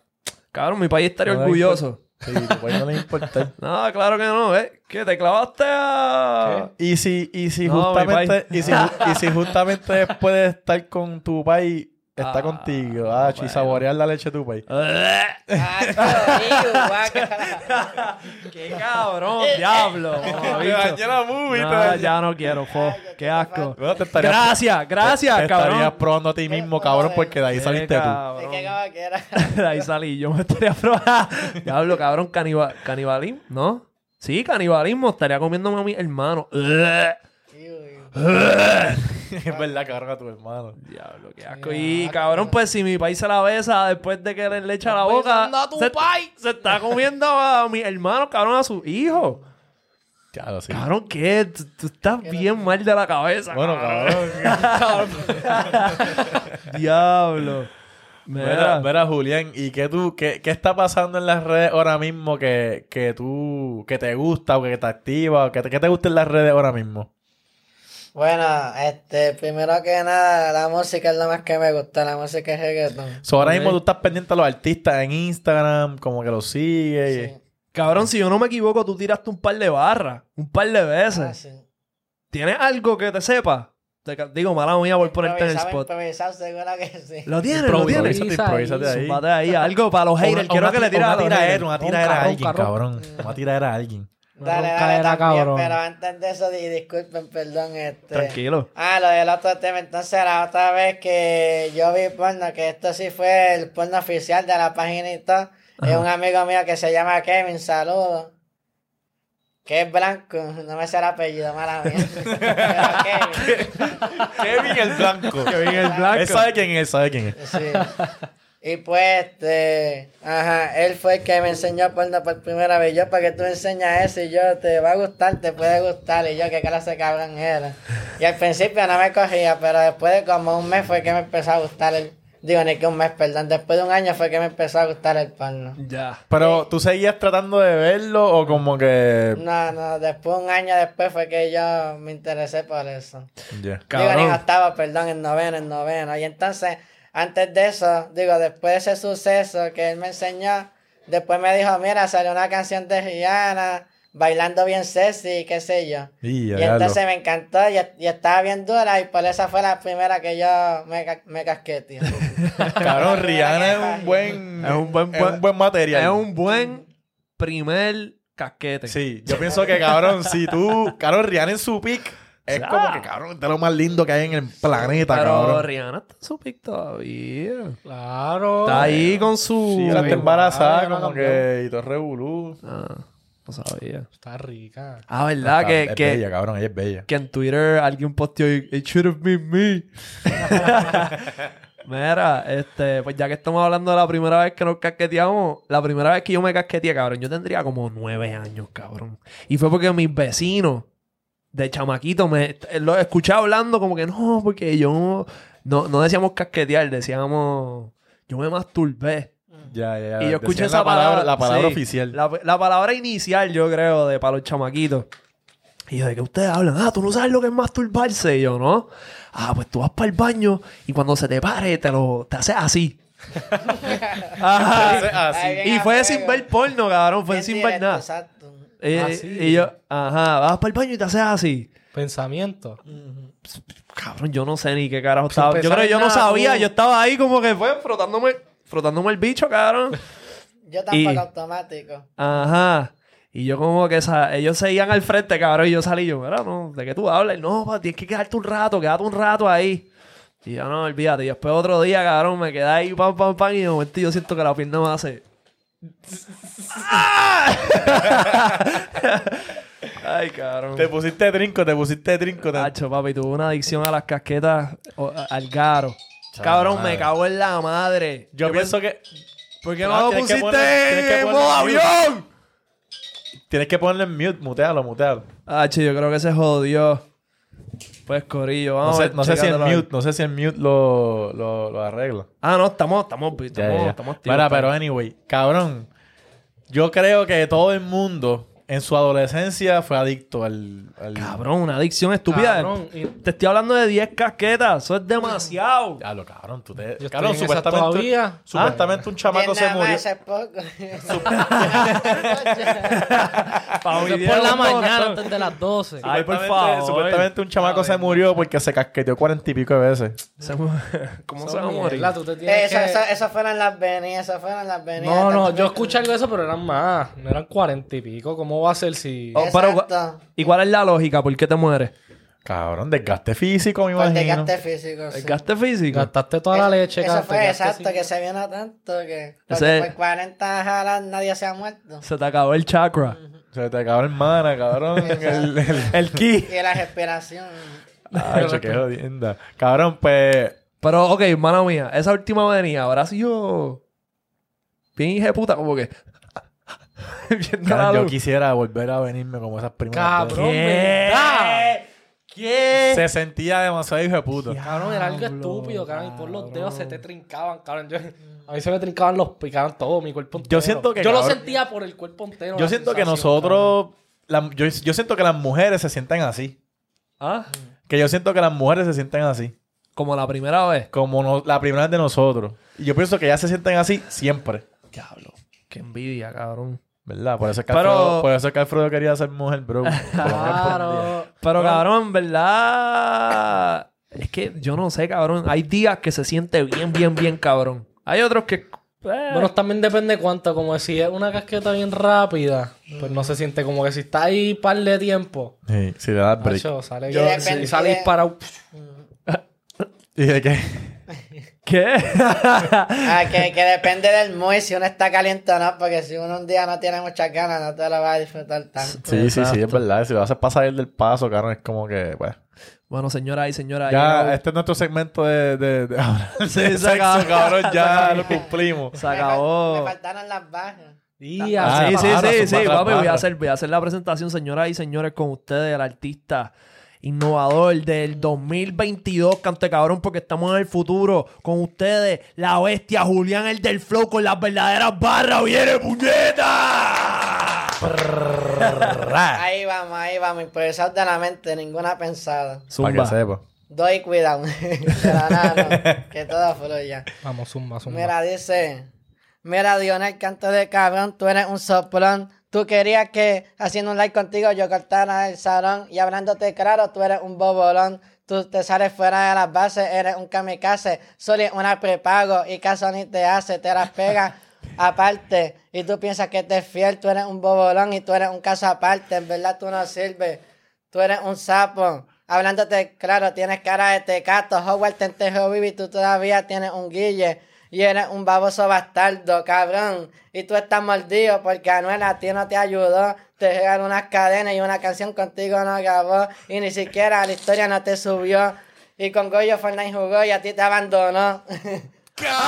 cabrón, mi país estaría No orgulloso. Sí, no le importa. (laughs) No, claro que no, ¿eh? Que te clavaste a... Y si, y si No, justamente, y si, y si justamente después de estar con tu país, está Ah, contigo, ah, y bueno. saborear la leche de tu país. (laughs) ¡Qué cabrón, diablo! (laughs) mamabicho. la movie, No, ya no quiero, fo. ¡Qué asco! Bueno, te estarías, Gracias, gracias, te estarías cabrón. probando a ti mismo, cabrón, porque de ahí Qué saliste tú. Es cabrón. quiera. (laughs) De ahí salí, yo me estaría probando. Diablo, cabrón, caniba- canibalismo, ¿no? Sí, canibalismo, estaría comiéndome a mi hermano. (laughs) Es verdad, cabrón, a tu hermano. Diablo, qué asco. Y cabrón, pues si mi país se la besa después de que le, echa la boca, besando a tu se, está comiendo a mi hermano, cabrón, a su hijo. Claro, sí. Cabrón, ¿qué? Tú, tú estás bien mal de la cabeza. Bueno, cabrón. cabrón. (laughs) Diablo. Mira, Mira. mira, Julián, ¿y qué, tú, qué, qué está pasando en las redes ahora mismo que, que tú, que te gusta o que te activa? O que te, ¿Qué te gusta en las redes ahora mismo? Bueno, este, primero que nada, la música es lo más que me gusta, la música es reggaeton. So, ahora mismo tú estás pendiente a los artistas en Instagram, como que los sigues. y- Sí. Cabrón, si yo no me equivoco, tú tiraste un par de barras. Un par de veces. Ah, sí. ¿Tienes algo que te sepa? Te digo, mala mía por ponerte en el spot. que sí. ¿Lo tienes? ¿Lo tienes? Improvísate, improvísate ahí. Ahí. Algo para los haters. Una- Quiero una que le ti- tires a una tiraera, una tiraera a alguien, cabrón. Una tiraera a alguien. Dale, dale, era también, cabrón. pero antes de eso, di- disculpen, perdón, este... Tranquilo. Ah, lo del otro tema, entonces la otra vez que yo vi porno, que esto sí fue el porno oficial de la página y todo, es un amigo mío que se llama Kevin, saludo. Que es blanco, no me sé el apellido, mala mía. (laughs) Pero Kevin. Kevin el Blanco. Kevin el Blanco. Él sabe quién es, sabe quién es. Sí. Y pues, este, ajá, él fue el que me enseñó porno por primera vez. Yo, para que tú me enseñas eso, y yo, te va a gustar, te puede gustar. Y yo, qué clase de cabrón era. Y al principio no me cogía, pero después de como un mes fue que me empezó a gustar el. Digo, ni que un mes, perdón. Después de un año fue que me empezó a gustar el porno. Ya. Pero, ¿tú seguías tratando de verlo o como que...? No, no, después, un año después fue que yo me interesé por eso. Ya. Digo, ni en octavo, perdón, en noveno, en noveno. Y entonces, antes de eso, digo, después de ese suceso que él me enseñó, después me dijo, mira, salió una canción de Rihanna, bailando bien sexy, qué sé yo. Y, entonces me encantó y, y estaba bien dura y por esa fue la primera que yo me, me casqué, tío. (laughs) Cabrón, (laughs) Rihanna es un (laughs) buen... Es un buen- es un buen material. Es un buen primer casquete. Sí, yo pienso que, cabrón, si tú... Cabrón, Rihanna en su pick es como que, cabrón, es de lo más lindo que hay en el planeta, Pero cabrón. Rihanna está en su pick todavía. Claro. Está ahí con su... Sí, ahora está embarazada, como cambió. que... Y todo revolú. Ah, no sabía. Está rica. Ah, ¿verdad? que, es que, bella, cabrón, ella es bella. que en Twitter alguien posteó y, It should have been me. (laughs) Mira, este, pues ya que estamos hablando de la primera vez que nos casqueteamos, la primera vez que yo me casqueteé, cabrón, yo tendría como nueve años, cabrón. Y fue porque mis vecinos de chamaquito me lo escuché hablando como que no, porque yo no, no decíamos casquetear, decíamos yo me masturbé. Ya, ya, ya. Y yo escuché Decían esa la palabra, palabra. la palabra sí, oficial. La, la palabra inicial, yo creo, de para los chamaquitos. Y yo, ¿de qué ustedes hablan? Ah, tú no sabes lo que es masturbarse. Y yo, ¿no? Ah, pues tú vas para el baño y cuando se te pare, te lo te haces así. (laughs) Ajá. Así. Y fue sin ver porno, cabrón. Fue Bien sin ver nada. Eh, Ah, sí. Y yo, ajá, vas para el baño y te haces así. Pensamiento. Cabrón, yo no sé ni qué carajo estaba. Yo creo que yo no sabía. Yo estaba ahí como que fue frotándome, frotándome el bicho, cabrón. (laughs) Yo tampoco Y- automático. Ajá. Y yo como que esa- ellos seguían al frente, cabrón, y yo salí yo, mira, no, ¿de qué tú hablas? No, pa, tienes que quedarte un rato, quédate un rato ahí. Y yo, no, olvídate. Y después otro día, cabrón, me quedé ahí, pam, pam, pam, y de momento yo siento que la pierna me hace... (laughs) Ay, cabrón. Te pusiste trinco, te pusiste trinco. te- Tacho, papi, tuve una adicción a las casquetas o- a- al garo. Cabrón, madre. me cago en la madre. Yo pienso que ¿Por qué no lo tienes que pusiste poner- tienes que en modo avión? tienes que ponerle en mute, mutealo, mutealo. Ah, che, yo creo que se jodió. Pues, Corillo, No vamos a sé, no sé si ahí. mute, no sé si en mute lo, lo, lo arregla. Ah, no, estamos, estamos, estamos, Ya, ya, ya. estamos activos, Mira, pa. pero anyway, cabrón. Yo creo que todo el mundo en su adolescencia fue adicto al. al... Cabrón, una adicción estúpida. Cabrón, y- Te estoy hablando de 10 casquetas. Eso es demasiado. Ya lo cabrón, tú te. Yo cabrón, estoy en esas supuestamente. todavía. Supuestamente un chamaco se murió. (laughs) (laughs) es poco. Por la mañana, antes de las 12. Ay, por favor. Supuestamente un chamaco se murió porque se casqueteó cuarenta y pico de veces. Se mu- (laughs) ¿Cómo se va a morir? eso fueron las venidas, eso fueron las venidas. No, no, Tanto yo escuché algo de eso, pero eran más. No eran cuarenta y pico. ¿Cómo va a ser si...? Oh, pero. ¿Y cuál es la lógica? ¿Por qué te mueres? Cabrón, desgaste físico, me Por imagino. desgaste físico. sí. ¿El gaste físico? Gastaste toda la leche, Eso fue exacto, que se vino tanto que. Ese- por 40 jalas nadie se ha muerto. Se te acabó el chakra. Se te acabó el mana, cabrón. (laughs) el, el, El ki. Y la respiración. Ay, (laughs) qué jodienda. Cabrón, pues. Pero, ok, hermana mía, esa última venida habrá sido bien hija de puta, como que. (laughs) Viendo la cabrón, yo quisiera volver a venirme como esas primeras Cabrón. ¿verdad? ¿Qué? Se sentía demasiado hijo de puta. Cabrón, era algo estúpido, cabrón. Y por los dedos se te trincaban, cabrón. Yo- a mí se me trincaban los picaban todo, mi cuerpo entero. Yo siento que, Yo lo sentía por el cuerpo entero. Yo siento que nosotros. la- yo, yo siento que las mujeres se sienten así. ¿Ah? Que yo siento que las mujeres se sienten así. Como la primera vez. Como no- la primera vez de nosotros. Y yo pienso que ellas se sienten así siempre. Diablo. Qué envidia, cabrón. ¿Verdad? Por eso es que, Pero- Alfredo, por eso es que Alfredo quería ser mujer, bro. (laughs) Claro. Pero, cabrón, en verdad. Es que yo no sé, cabrón. Hay días que se siente bien, bien, bien, cabrón. Hay otros que. eh, Bueno, también depende cuánto. Como si es una casqueta bien rápida, pues no se siente como que si está ahí par de tiempo. Sí, si le das break. macho, sale, Y yo, si sale disparado. (laughs) ¿Y de qué? (laughs) ¿Qué? Ah, que, que depende del muy si uno está caliente o no, porque si uno un día no tiene muchas ganas, no te lo vas a disfrutar tanto. Sí, sí, sí, es verdad. Si lo haces para salir del paso, cabrón, es como que, pues. bueno, señora y señora. Ya, ya, este es nuestro segmento de, de, de (laughs) se sexo, acabó. cabrón. Se Ya lo cumplimos. se Me fal- acabó. Me faltaron las bajas. Y Ah, sí, sí, sí, sí, papi. Voy a, hacer, voy a hacer la presentación, señoras y señores, con ustedes, el artista innovador del 2022, cante cabrón, porque estamos en el futuro. Con ustedes, la bestia Julián, el del flow, con las verdaderas barras. ¡Viene, puñeta! Ahí vamos, ahí vamos, improvisado de la mente, ninguna pensada. Para que sepa. Doy cuidado. (laughs) Pero nada, no, (laughs) que todo fluya. Vamos, zumba, zumba. Mira, dice. Mira, Dionel, canto de cabrón, tú eres un soplón. Tú querías que haciendo un like contigo yo cortara el salón y hablándote claro, tú eres un bobolón. Tú te sales fuera de las bases, eres un kamikaze. Solo una prepago y caso ni te hace, te las pega (laughs) aparte. Y tú piensas que te es fiel, tú eres un bobolón y tú eres un caso aparte. En verdad tú no sirves. Tú eres un sapo. Hablándote claro, tienes cara de tecato. Howard te enterró vivo y tú todavía tienes un guille. Y eres un baboso bastardo, cabrón. Y tú estás mordido porque Anuel a ti no te ayudó. Te regaló unas cadenas y una canción contigo no grabó. Y ni siquiera la historia no te subió. Y con Goyo Fortnite jugó y a ti te abandonó. (laughs) ¡Cabrón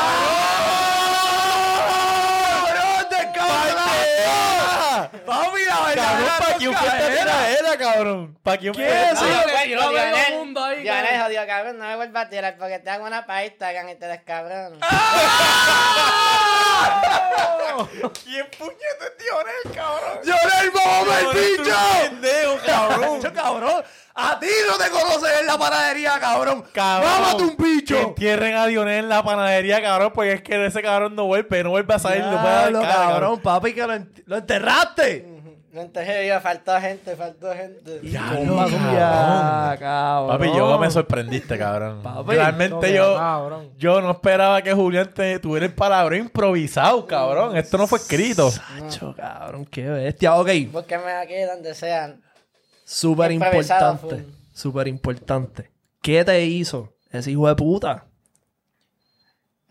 de cabrón! Papi, la Cabrón. ¿para quién fue esta tiradera, cabrón? ¿Para quién fue Ah, le a Lionel, medio mundo ahí, Lionel, cabrón. jodido, cabrón, no me vuelvas a tirar porque te hago una pa' Instagram y te descabrón. ¿Quién puñete es Lionel, cabrón? ¡Lionel, vamos el bicho! pendejo, (laughs) cabrón. Cabrón! A ti no te conocen en la panadería, cabrón. Cabrón. ¡Mámate un Que bicho! entierren a Lionel en la panadería, cabrón, porque es que ese cabrón no vuelve, no vuelve a salir, no puede cara, cabrón, papi, que lo, ent- lo enterraste. No entonces yo, faltó gente, faltó gente. Toma, cabrón. ya, cabrón. Papi, yo me sorprendiste, cabrón. Papi, Realmente no, yo, cabrón. yo no esperaba que Julián te tuviera el palabra improvisado, cabrón. Esto no fue escrito. Sacho, cabrón, qué bestia. Ok, Búsquenme aquí donde sean. súper importante. Súper importante. ¿Qué te hizo ese hijo de puta?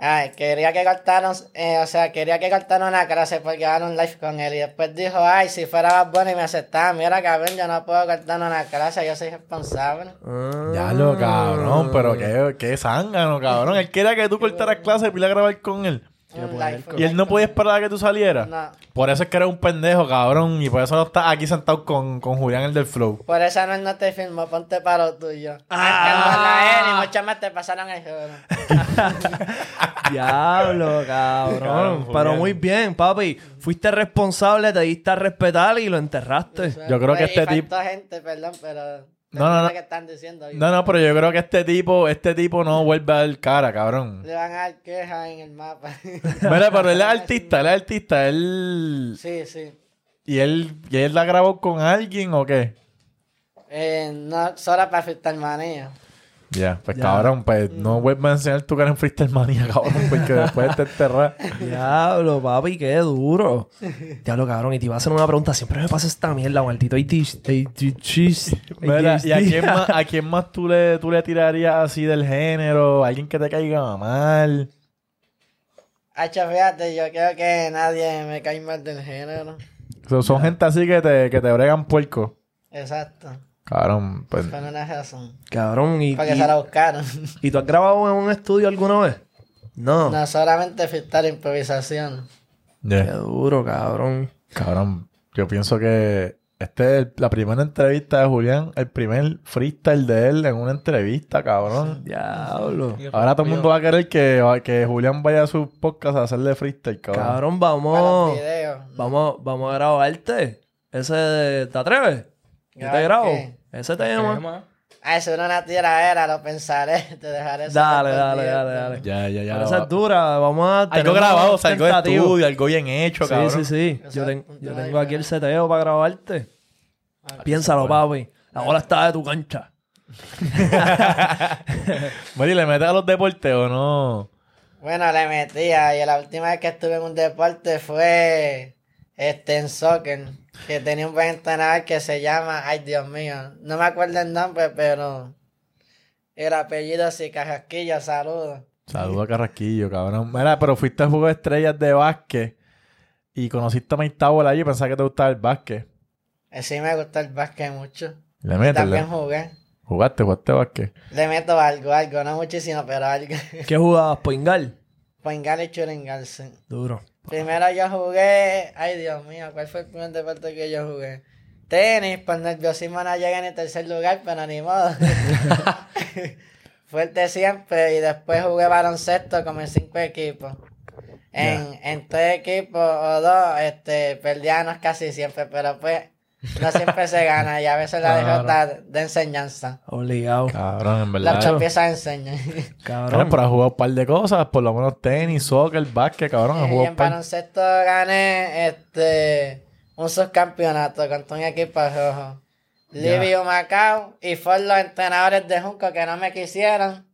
Ay, quería que cortaran, eh, o sea, quería que cortaran una clase porque hagan un live con él. Y después dijo, ay, si fuera más bueno y me aceptaba, mira cabrón, yo no puedo cortar una clase, yo soy responsable. Ah. Ya lo cabrón, pero qué, qué zángano, cabrón. Él quería que tú cortaras clase y pila a grabar con él. Y él no podía esperar a que tú salieras. No. Por eso es que eres un pendejo, cabrón. Y por eso no estás aquí sentado con, con Julián, el del Flow. Por eso no, no te filmó, ponte para lo tuyo. Ah. Ah. él y muchas más te pasaron el juego. (laughs) Diablo, cabrón. Cabrón, Pero muy bien, papi. Fuiste responsable, te diste a respetar y lo enterraste. Yo creo que Y este tipo- gente, perdón, pero... No, no, no. que están diciendo. No, no, pero yo creo que este tipo, este tipo no vuelve a dar cara, cabrón. Le van a dar quejas en el mapa. (laughs) Mira, pero él es (laughs) artista, él es artista, él... sí, sí. ¿Y él, y él la grabó con alguien o qué? Eh, no, solo para Freestyle Manía. Ya, pues Ya. cabrón, pues no vuelvas a enseñar tu cara en Freestyle Manía, (laughs) cabrón, porque después te enterras. Diablo, papi, qué duro. Diablo, cabrón. Y te iba a hacer una pregunta. Siempre me pasa esta mierda, maldito. Mira, ¿y a quién más, a quién más tú, le, tú le tirarías así del género? ¿Alguien que te caiga mal? Hacho, fíjate, yo creo que nadie me cae mal del género. So- son gente así que te, que te bregan puerco. Exacto. Cabrón, pues... Con una razón. Cabrón, y, Porque y, se la buscaron. ¿y tú has grabado en un estudio alguna vez? No. no solamente freestyle improvisación. yeah. Qué duro, cabrón. Cabrón, yo pienso que este es la primera entrevista de Julián, el primer freestyle de él en una entrevista, cabrón. Diablo. Ahora todo el mundo va a querer que, que Julián vaya a su podcast a hacerle freestyle, cabrón. Cabrón, Para vamos. Vamos, vamos a grabarte. Ese de- ¿Te atreves? Yo te ¿Grabar grabo. qué? Ese tema. Tema. Ah, eso era una tiradera, lo pensaré. (laughs) Te dejaré Dale, dale, dale, dale. Ya, ya, ya. Pero esa es dura. Vamos a Algo grabado, o sea, algo de estudio, algo bien hecho, Sí, cabrón. sí, sí. Yo, Exacto, ten- yo tengo aquí el seteo para grabarte. Piénsalo, papi. La bola está de tu cancha. (laughs) Mari, ¿le metes a los deportes o no? Bueno, le metía y la última vez que estuve en un deporte fue este en soccer, que tenía un buen entrenador que se llama, ay Dios mío, no me acuerdo el nombre, pero el apellido sí, Carrasquillo, saludos. Saludos a Carrasquillo, cabrón. Mira, pero fuiste a juego de estrellas de básquet y conociste a Tower allí y pensaba que te gustaba el básquet. Eh, Sí me gusta el básquet mucho. Le metes, También le- jugué. jugaste, jugaste básquet. Le meto algo, algo, no muchísimo, pero algo. ¿Qué jugabas? ¿Poingal? (laughs) Poingal y churingal, sí. Duro. Primero yo jugué, ay Dios mío, ¿cuál fue el primer deporte que yo jugué? Tenis, por nerviosismo no llegué en tercer lugar, pero ni modo. (laughs) Fuerte siempre, y después jugué baloncesto como en cinco equipos. En, en tres equipos o dos, este, perdíamos casi siempre, pero pues no siempre se gana y a veces la Claro. derrota de enseñanza. Obligado. Cabrón, en Las verdad. tropiezas enseñan. (laughs) Cabrón, Cabrón. pero has jugado un par de cosas, por lo menos tenis, soccer, básquet, cabrón, Y jugado en un par. baloncesto gané este un subcampeonato contra un equipo rojo. Livio Macao y fueron los entrenadores de Junco que no me quisieron.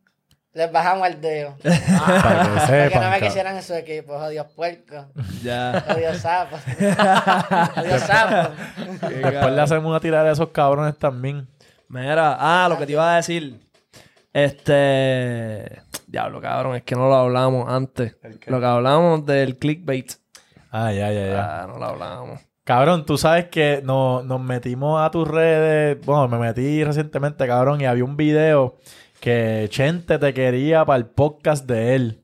Les bajamos el dedo. (laughs) Para que Porque sepan, no me quisieran en su equipo. Jodidos puercos. Ya. Jodidos sapos. (laughs) Jodidos sapos. Después le hacemos una tirada a esos cabrones también. Mira, ah, lo que te iba a decir. Este. Diablo, cabrón, es que no lo hablamos antes. Lo que hablamos del clickbait. Ah, ya, ya, ya. Ah, no lo hablamos. Cabrón, tú sabes que no- nos metimos a tus redes. Bueno, me metí recientemente, cabrón, y había un video que Chente te quería para el podcast de él.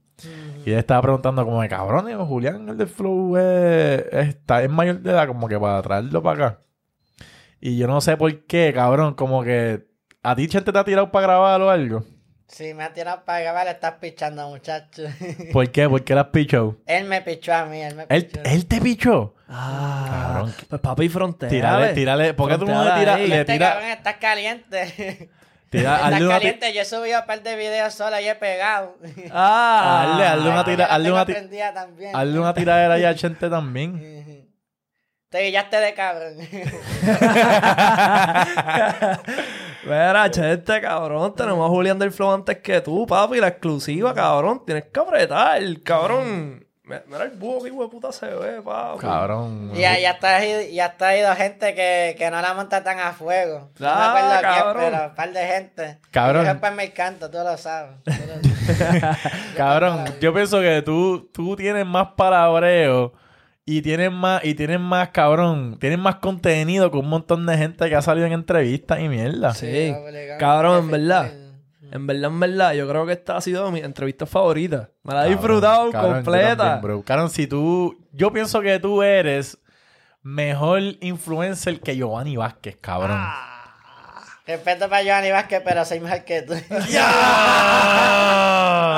Y él estaba preguntando como de cabrón, digo, Julián, el de Flow es, está, es mayor de edad, como que para traerlo para acá. Y yo no sé por qué, cabrón, como que a ti Chente te ha tirado para grabar o algo. Sí, me ha tirado para grabar, le estás pichando, muchacho. (laughs) ¿Por qué? ¿Por qué las pichó? él me pichó a mí, él me ¿Él, pichó. él te pichó? Ah, Cabrón. pues papi frontera. Tírale, tírale. ¿Por qué tú no le tiras? Este tira, cabrón está caliente. (laughs) tira, hazle una, caliente, yo he subido un par de videos solo y he pegado. Ah, Hazle, hazle una tira, hazle una, también. hazle una tiradera a Chente también. (laughs) Te guillaste de cabrón. (laughs) Mira, chete, cabrón. Tenemos a Julián del Flow antes que tú, papi. La exclusiva, cabrón. Tienes que apretar, cabrón. Mi- Mira el búho que hijo de puta se ve, papi. Cabrón. y ya, ya está ido, ya está ido gente que, que no la monta tan a fuego. No me Ah, quién, cabrón. pero un par de gente. Cabrón. Yo me encanto, tú lo sabes. Tú lo- (laughs) Cabrón, yo pienso que tú, tú tienes más palabreo y tienes más, y tienes más, cabrón, tienes más contenido que un montón de gente que ha salido en entrevistas y mierda. Sí, cabrón, en verdad. En verdad, en verdad, yo creo que esta ha sido mi entrevista favorita. Me la he disfrutado cabrón, completa. también, bro. Cabrón, si tú, yo pienso que tú eres mejor influencer que Giovanni Vázquez, cabrón. Ah. Respeto para Giovanni Vázquez, pero soy mejor que tú.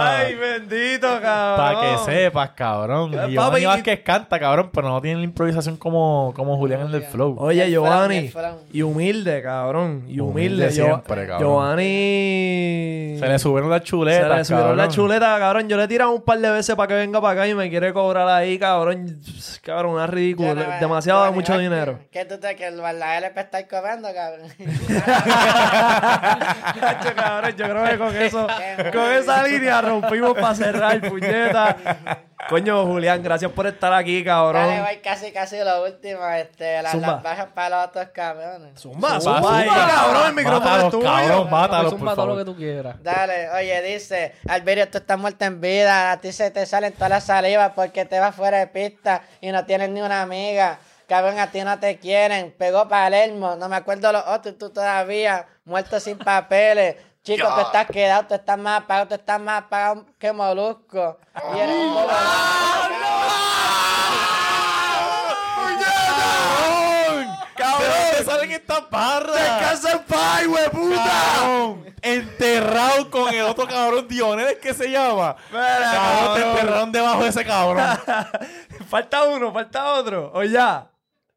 Ay, bendito, cabrón. Para que sepas, cabrón. Eh, papi, Giovanni y- Vázquez canta, cabrón, pero no tiene la improvisación como, como Julián el del Flow. Oye, El Giovanni. El. Y humilde, cabrón. Y humilde. Humilde siempre, cabrón. Giovanni. Se le subieron las chuletas, Se le subieron cabrón. la chuleta, cabrón. Yo le he tirado un par de veces para que venga para acá y me quiere cobrar ahí, cabrón. Cabrón, una ridícula. No Demasiado, Giovanni mucho Vázquez, dinero. ¿Qué tú te que el verdadero está cobrando, cabrón? (laughs) Cabrón, yo creo que con eso, con esa línea rompimos para cerrar, puñeta. Coño, Julián, gracias por estar aquí, cabrón. Dale, voy casi, casi lo último. Este, las, bajas para los otros cabrones. Zumba, Zumba, zumba, zumba. cabrón, el micrófono es tuyo. cabrón, mátalos, Zumba por todo lo que tú quieras. Dale, oye, dice, Alberio, tú estás muerto en vida, a ti se te salen todas las salivas porque te vas fuera de pista y no tienes ni una amiga. Cabrón, a ti no te quieren. Pegó Palermo, no me acuerdo los otros, tú todavía, muerto sin papeles. Chico, tú estás quedado, tú estás más apagado, tú estás más apagado que Molusco. Y eres un bobo. ¡Cabrón! ¿De dónde salen estas barras? ¡Descansa en paz, hueputa! Enterrado con el otro cabrón Dionel, ¿qué se llama? Mira, Cabrón, te enterraron debajo de ese cabrón. (laughs) falta uno, falta otro. Oye, ya.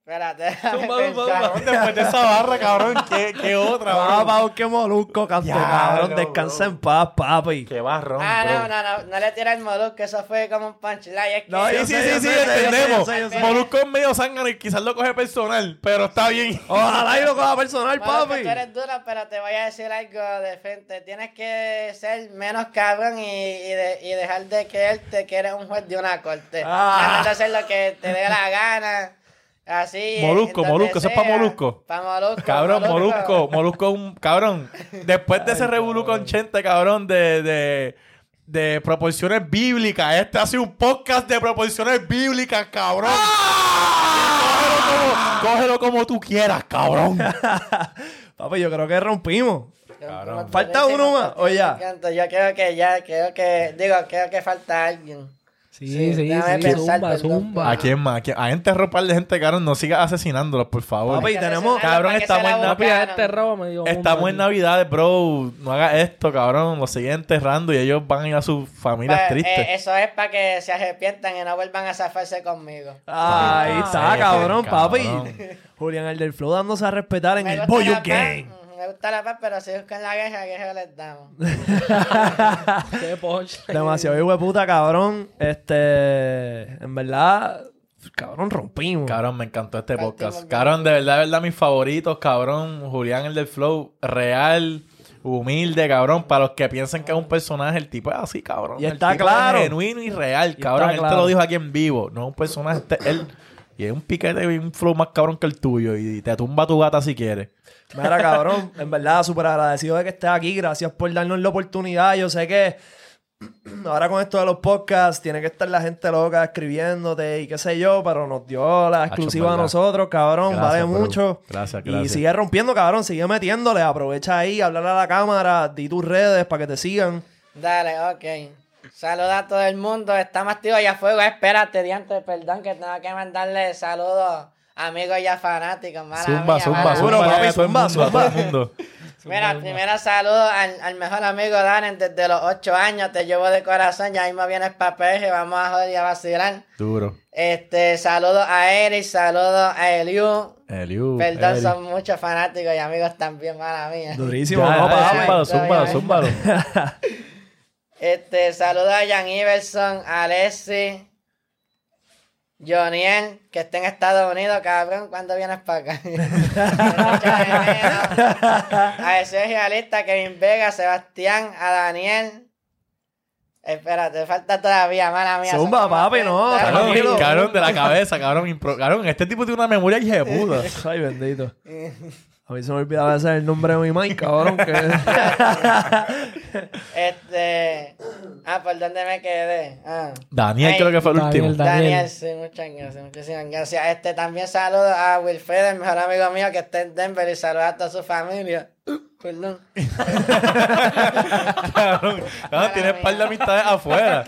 Espérate, (laughs) después de esa barra, cabrón, ¿qué, qué otra, Vamos a que molusco, canto, Ya, cabrón. Descansa en paz, papi. Qué barrón, Ah, no, no, no, no le tira el molusco, eso fue como un punchline. Es que No, Sí, sí, sé, sí, sí, sé, yo sé, entendemos. yo sé, yo sé. Molusco es medio zángano y quizás lo coge personal, pero está bien. (laughs) Ojalá y lo coja personal, Molusco, papi. tú eres duro, pero te voy a decir algo de frente. Tienes que ser menos cabrón y, y, de- y dejar de creerte que eres un juez de una corte. Ah. Realmente hacer lo que te dé la gana. Así. Molusco, Molusco, eso es pa' Molusco. Para Molusco. Cabrón, Molusco, Molusco es un cabrón. Después de ese revolú con Chente, cabrón, de, de, de proporciones bíblicas. Este hace un podcast de proporciones bíblicas, cabrón. Cógelo, como, cógelo como tú quieras, cabrón. (laughs) Papi, yo creo que rompimos. Cabrón. Falta uno más, o ya. Yo creo que ya, creo que, digo, creo que falta alguien. Sí, Sí, sí, sí. déjame pensar, Zumba, perdón. zumba. ¿A quién más? ¿A, quién? a gente ropa de gente, cabrón. No sigas asesinándolos, por favor. Papi, tenemos- Cabrón, estamos en buscaran. este robo me Estamos en. Navidades, bro. No hagas esto, cabrón. Los siguen enterrando y ellos van a ir a sus familias Pues, tristes. eh, eso es para que se arrepientan y no vuelvan a zafarse conmigo. Ahí está, cabrón, cabrón. papi. (laughs) Julián, el del flow dándose a respetar en Me el paz, Gang. Me gusta la paz, pero si buscan la guerra, guerra les damos. (laughs) Qué punch. Demasiado hijo de puta, cabrón. Este. En verdad, cabrón, rompimos. Cabrón, me encantó este Partimos podcast. bien. Cabrón, de verdad, de verdad, mis favoritos, cabrón. Julián, el del Flow, real, humilde, cabrón. Para los que piensan que es un personaje, el tipo es así, cabrón. Y El está tipo claro. Es genuino y real, Y cabrón. está Él claro. te lo dijo aquí en vivo. No es un personaje, este- él. Y es un piquete y un flow más cabrón que el tuyo. Y te tumba tu gata si quieres. Mira, cabrón, (laughs) en verdad, súper agradecido de que estés aquí. Gracias por darnos la oportunidad. Yo sé que (clears throat) ahora con esto de los podcasts, tiene que estar la gente loca escribiéndote y qué sé yo, pero nos dio la exclusiva a nosotros, cabrón, Gracias, vale bro. mucho. Gracias, Y gracias. sigue rompiendo, cabrón, sigue metiéndole, aprovecha ahí, hablarle a la cámara, di tus redes para que te sigan. Dale, ok. Saluda a todo el mundo. Estamos activos ya fuego. Espérate, diante, perdón que tengo que mandarle saludos amigos y a fanáticos. Mala Zumba, mía, zumba, mala zumba, mía. papi, a todo el zumba, mundo, a todo el zumba. mundo. Mira, primero saludo al, al mejor amigo Danen desde los 8 años. Te llevo de corazón. Ya mismo vienes para peje. Vamos a joder y a vacilar. Duro. Este, saludo a Eric, saludo a Eliu. Eliu. Perdón, Eli. son muchos fanáticos y amigos también, mala mía. Durísimo, Ya, no, ya, papi. zúmbalo, zúmbalo, zúmbalo. (laughs) Este, saludo a Jan Iverson, Alessi, Joniel, que está en Estados Unidos, cabrón, ¿cuándo vienes para acá? (laughs) a Sergio Alista, Kevin Vega, Sebastián, a Daniel. Espérate, falta todavía, mala mía. son Zumba, papi, no, 30. Cabrón, de la cabeza, cabrón. impro- Cabrón, este tipo tiene una memoria hija de puta. Ay, bendito. (laughs) A mí se me olvidaba ese el nombre de mi mic, cabrón. Que... (laughs) Este. Ah, ¿por dónde me quedé? Ah. Daniel Ay, creo que fue el Daniel, último. Daniel. Daniel, sí, muchas gracias, muchísimas gracias. Este también saludo a Wilfred, el mejor amigo mío que está en Denver y saluda a toda su familia. Perdón. (laughs) Cabrón, (laughs) cabrón, tienes par de amistades afuera.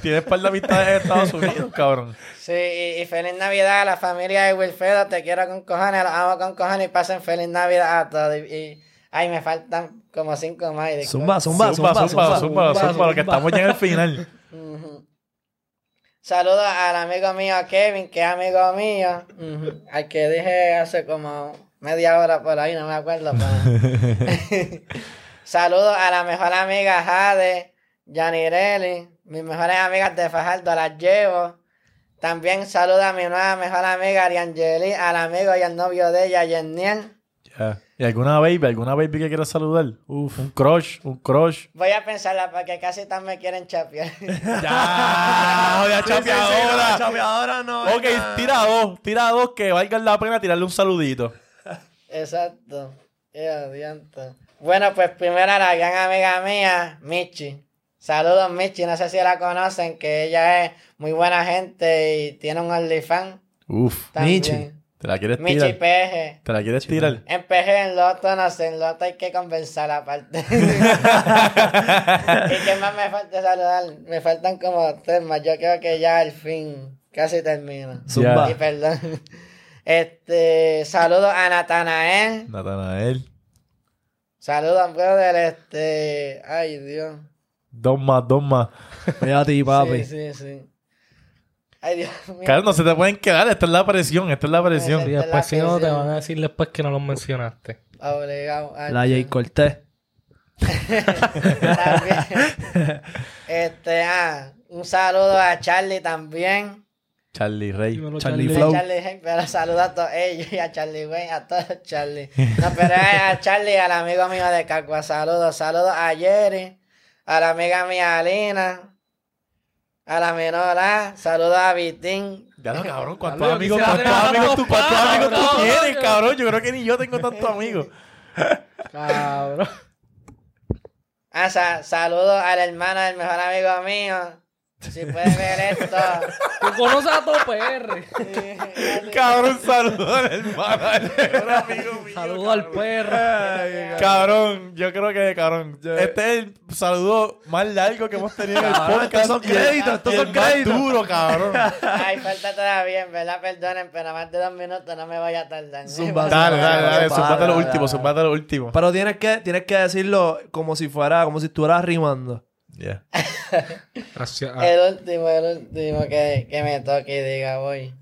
Tienes par de amistades en Estados Unidos, cabrón. Sí, y, y feliz Navidad a la familia de Wilfredo. Te quiero con cojones, los amo con cojones y pasen feliz Navidad a todos. Y, y- ay, me faltan como cinco más. Zumba, zumba, Zumba, zumba, zumba, zumba. zumba, zumba, zumba, lo que estamos ya en el final. (laughs) Saludos al amigo mío Kevin, que es amigo mío. Ujú. Al que dije hace como media hora por ahí, no me acuerdo. (laughs) pero- (laughs) Saludos a la mejor amiga Jade, Yanireli, mis mejores amigas de Fajardo, las llevo. También saludo a mi nueva mejor amiga Ariangeli, al amigo y al novio de ella, Yenniel. Ya. ¿Y alguna baby, alguna baby que quieras saludar? Uf, un crush, un crush. Voy a pensarla porque casi tan me quieren chapear. (laughs) Ya, ya chapeadora. Chapeadora no. Ok, tira dos, tira dos que valgan la pena tirarle un saludito. Exacto. Qué adiante. Bueno, pues primero a la gran amiga mía, Michi. Saludos, Michi. No sé si la conocen, que ella es muy buena gente y tiene un OnlyFans. Uf, también. Michi. ¿te la quieres Michi tirar? PG. ¿Te la quieres tirar? En PG, en Loto, no sé, en Loto hay que conversar aparte. (laughs) ¿Y qué más me falta saludar? Me faltan como tres más. Yo creo que ya al fin casi termino. Zumba. Y perdón. Este, saludos a Natanael. Natanael. Saludos, brother. Este, ay, Dios. Dos más, dos más. Mira a ti, papi. Sí, sí, sí. Ay, Dios mío. Claro, no se te pueden quedar. Esta es la presión, esta es la presión. Sí, Y después la si no, te van a decir después que no los mencionaste. Obligado. ay, La Jay Cortés. (laughs) (laughs) Este, ah, un saludo a Charlie también. Charlie Rey. Dímelo, Charlie A Flow. Charlie, Hen- pero saludo a todos ellos y a Charlie Wayne, a todos Charlie. No, pero a Charlie y al amigo mío de Cacua. Saludos, saludos a Jerry, a la amiga mía Alina, a la menor A, saludos a Vitín. Ya no, cabrón, ¿cuántos amigos, cuántos amigos tú, cuántos amigos tú cabrón. tienes, cabrón? Yo creo que ni yo tengo tantos amigos. Cabrón. Ah, sa- saludos al hermano del mejor amigo mío. Si puedes ver esto. Tú conoces a tu PR. Cabrón, saludos al hermano. Saludo al perro. Cabrón, yo creo que, cabrón, este es el saludo más largo que hemos tenido en el podcast. estos son créditos, estos son créditos. duro, cabrón. Ay, falta todavía, en verdad, perdonen, pero más de dos minutos no me voy a tardar. Zumba, Dale, dale, dale, Zumba, zumbate lo último, zumbate lo último. Pero tienes que, tienes que decirlo como si fuera, como si estuvieras rimando. Yeah. (laughs) A- El último, el último que, que me toque y diga, voy.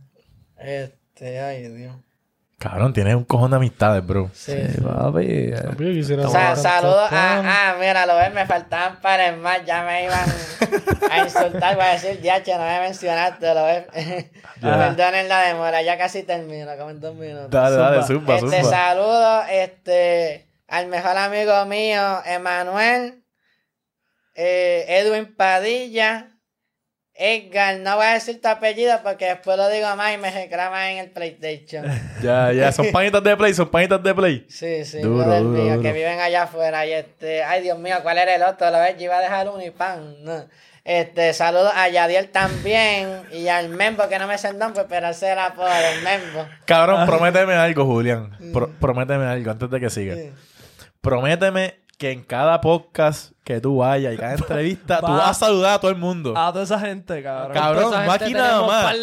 Este, ay, Dios. Cabrón, tienes un cojón de amistades, bro. Sí. Sí, papi. Yo quisiera Sa- saber saludos tantos panas. a. Ah, mira, lo ves, me faltaban pares más. Ya me iban a (laughs) insultar. Voy a decir, DH, no me mencionaste, lo ves. (laughs) Perdonen la demora, ya casi termino, como en dos minutos. Dale, dale, Zumba. zumba, Este zumba. saludo este, al mejor amigo mío, Emanuel, eh, Edwin Padilla, Edgar, no voy a decir tu apellido porque después lo digo más y me reclaman en el PlayStation. (laughs) Ya, ya, son panitas de play, son panitas de play. Sí, sí, Duro, mío, duro. que viven allá afuera. Y este, ay Dios mío, ¿cuál era el otro? La vez yo iba a dejar un y pan. No. Este, saludos a Yadiel también y al Membo, que no me sé el nombre, pero ese era por el Membo. Cabrón, prométeme algo, Julián. Pro- prométeme algo antes de que siga. Sí. Prométeme que en cada podcast que tú vayas y cada (laughs) entrevista, tú Va. vas a saludar a todo el mundo. A toda esa gente, cabrón. Cabrón, no aquí nada más.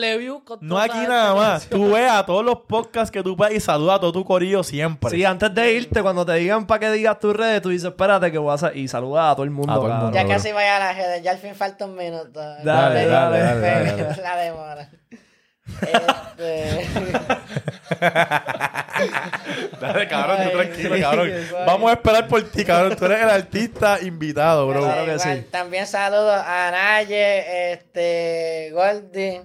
No aquí nada más. Tú ves a todos los podcasts que tú ves y saluda a todo tu corillo siempre. Sí, antes de irte, cuando te digan para que digas tus redes, tú dices, espérate que voy a sa- y saluda a todo el mundo, A todo el cabrón. mundo. Ya casi voy a las redes, ya al fin falta un minuto. Dale, dale. La demora. Este... (laughs) Dale, cabrón, tú Ay, tranquilo, sí, cabrón. Vamos a esperar por ti, cabrón. Tú eres el artista invitado, bro. Claro que Igual, sí. También saludos a Naye, este, Goldie.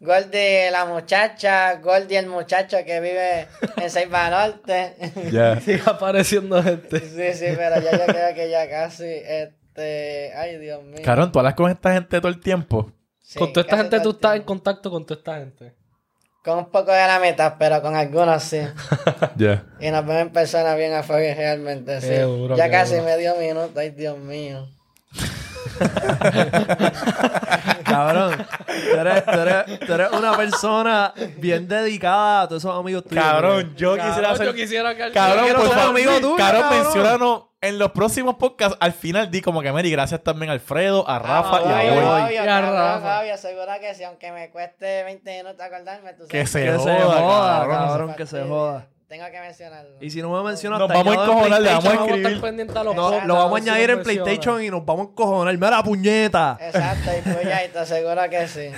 Goldie la muchacha, Goldie el muchacho que vive en Seiba Norte. (laughs) Ya. (laughs) Sigue apareciendo gente. sí, sí, pero ya yo creo que ya casi, este, ay Dios mío. Cabrón, tú hablas con esta gente todo el tiempo. Sí, con toda esta gente tú estás en contacto con toda esta gente. Con un poco de la mitad, pero con algunos sí. (laughs) Ya. Y nos vemos en persona bien a fuego realmente, sí. Qué duro, ya qué casi duro. medio minuto, ay Dios mío. (laughs) Cabrón, tú eres, tú, eres, tú eres una persona bien dedicada a todos esos amigos tuyos. Cabrón, yo Cabrón, quisiera hacer. yo quisiera que Cabrón, por ser favor, amigo tuyo, cabrón, cabrón. menciónanos en los próximos podcasts. Al final di como que Mary, gracias también a Alfredo, a Rafa Ah, y a Boy. obvio, Y a Rafa. obvio, seguro que sí, aunque me cueste 20 minutos acordarme, tú Que sabes. se Que joda, se joda, cabrón. cabrón, que se joda. Tengo que mencionarlo. Y si no me mencionas, Nos te vamos a encojonar, le vamos a PlayStation. Vamos a estar escribir. pendientes a los No, lo vamos a si añadir en PlayStation y nos vamos a encojonar. Mira, puñeta. Exacto, y pues ya, y te aseguro que sí.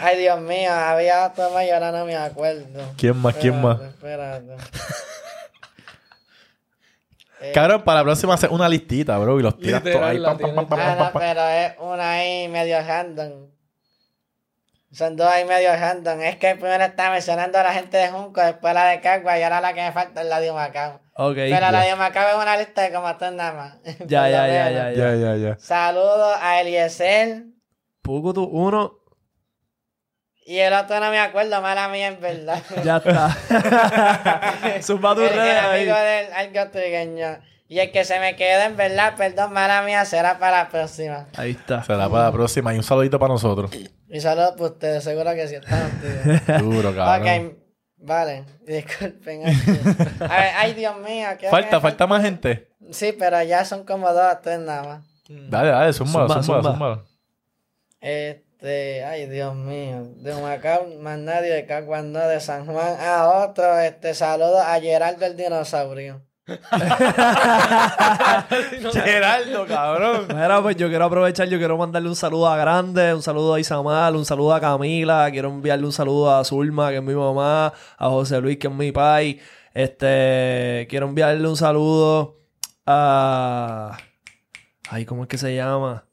Ay, Dios mío, había otro más y ahora no me acuerdo. ¿Quién más? ¿Quién más? Espérate, Cabrón, para la próxima hacer una listita, bro, y los tiras todos ahí. pam, pam, pam, pam, Ah, pam, no, pero es una ahí medio random. Son dos ahí medio random. Es que primero estaba mencionando a la gente de Junco, después la de Cagua y ahora la que me falta es la de Macao. Ok. Pero la de Macao es una lista de como tú nada más. Ya, (laughs) ya, ya, ya, ya. Ya. Saludos a Eliezer. Pucutu, uno. Y el otro no me acuerdo, mala mía en verdad. (laughs) Ya está. (laughs) Zumba tus el, el redes ahí. amigo del algo trigueño. Y el que se me quede en verdad, perdón, mala mía, será para la próxima. Ahí está. Será para la próxima. Y un saludito para nosotros. Y saludos para ustedes, seguro que sí están contigo. (laughs) Duro, cabrón. Ok, vale, disculpen. A ver, ay Dios mío. ¿qué Falta, falta más gente. Sí, pero ya son como dos o tres nada más. Dale, dale, zumba, Zumba, zumba, zumba. Este, ay Dios mío, de Macao más nadie, de Caguas no, de San Juan a otro, este, saludos a Geraldo el dinosaurio. (laughs) Geraldo, cabrón. Mira, pues yo quiero aprovechar, yo quiero mandarle un saludo a Grande, un saludo a Isamal, un saludo a Camila, quiero enviarle un saludo a Zulma, que es mi mamá, a José Luis, que es mi pai. Este, quiero enviarle un saludo a. Ay, ¿cómo es que se llama?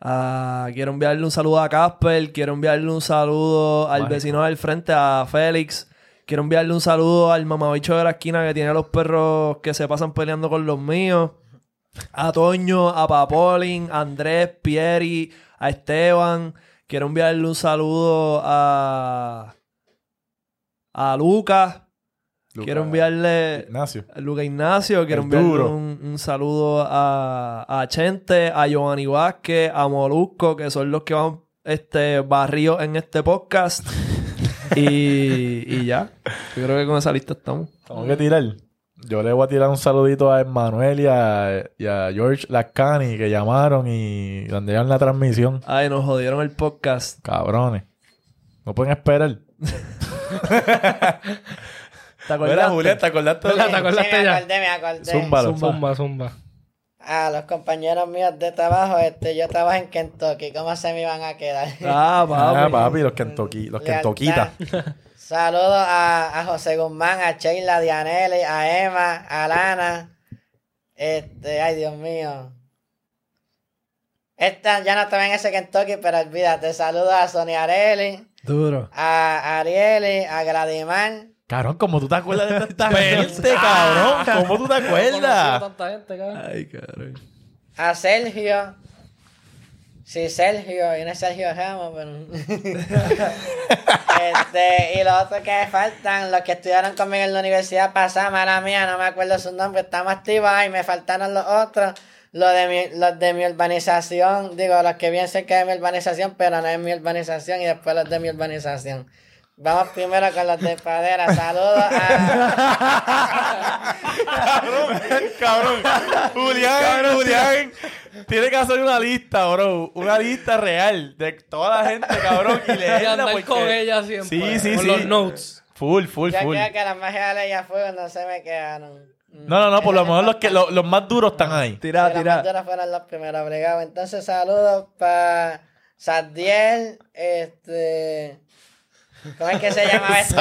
Ah, quiero enviarle un saludo a Casper, quiero enviarle un saludo al Mágico. vecino del frente, a Félix. Quiero enviarle un saludo al mamabicho de la esquina que tiene a los perros que se pasan peleando con los míos. A Toño, a Papolin, a Andrés, Pieri, a Esteban. Quiero enviarle un saludo a. A Lucas. Luca Quiero enviarle. Ignacio. a Luca Ignacio, quiero enviarle un, un saludo a, a Chente, a Giovanni Vázquez, a Molusco, que son los que van este, barrios en este podcast. (laughs) y, y ya. Yo creo que con esa lista estamos. Tengo que tirar. Yo le voy a tirar un saludito a Emanuel y a, y a George Lascani que llamaron y donde la transmisión. Ay, nos jodieron el podcast. Cabrones. No pueden esperar. (laughs) ¿Te acuerdas? Mira, Julián, ¿te acordaste de ¿Te la... acordaste sí, me acordé, me acordé. Zúmbalo. Zumba, zumba. A los compañeros míos de trabajo, este, yo trabajo en Kentucky, ¿cómo se me iban a quedar? Ah, papi. Ah, papi, los Kentucky, los. Kentuckitas. (laughs) Saludos a, a José Guzmán, a Sheila, a Dianelli, a Emma, a Lana. Este, ay Dios mío. Esta ya no estaba en ese Kentucky, pero olvídate. Saludos a Sonia Areli, Duro. a Arieli, a Gladimar. Cabrón, ¿cómo tú te acuerdas de tanta gente, cabrón? ¿Cómo tú te acuerdas? tanta gente, cabrón. Ay, cabrón. a Sergio. Sí, Sergio, y no es Sergio Ramos, pero... (laughs) este, y los otros que me faltan, los que estudiaron conmigo en la universidad pasada, mala mía, no me acuerdo su nombre, estamos activos y me faltaron los otros, los de mi, los de mi urbanización, digo, los que bien que de mi urbanización, pero no es mi urbanización, y después los de mi urbanización. Vamos primero con los de Padera. Saludos a. cabrón, cabrón. Julián, Julián. Tiene que hacer una lista, bro. Una lista real de toda la gente, cabrón. Y (laughs) leerla andar porque... con ella siempre. Sí, sí, con sí. los notes. Full, full, Ya full. creo que las más reales ya fueron, no se me quedaron. No, no, no. Por lo menos los, que, los, los más duros están ahí. Tira, Sí, las tira. más duras fueron los primeros obligados. Entonces, saludos para Sadiel, este. ¿Cómo es que se llamaba (laughs) este?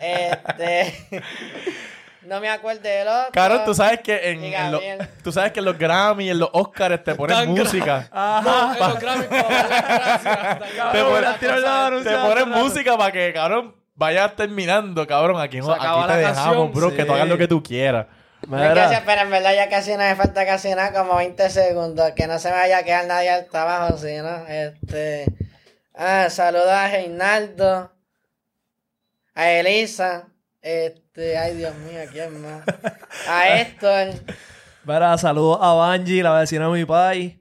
Este. (laughs) No me acuerdo del otro. Cabrón, tú sabes que en, en los, tú sabes que en los Grammy y en los Oscars (laughs) te ponen música. No, en los favor, gracias. te ponen, te ponen música para que, cabrón, vayas terminando, cabrón. Aquí, no, aquí te la dejamos, canción, bro, sí. que tú hagas lo que tú quieras. Mira, gracias, pero en verdad ya casi no me falta casi nada, como 20 segundos. Que no se me vaya a quedar nadie al trabajo, si no. Este. Ah, saludos a Reinaldo, a Elisa, este, ay Dios mío, ¿quién más? A (laughs) Héctor, mira, saludos a Banji, la vecina de mi país.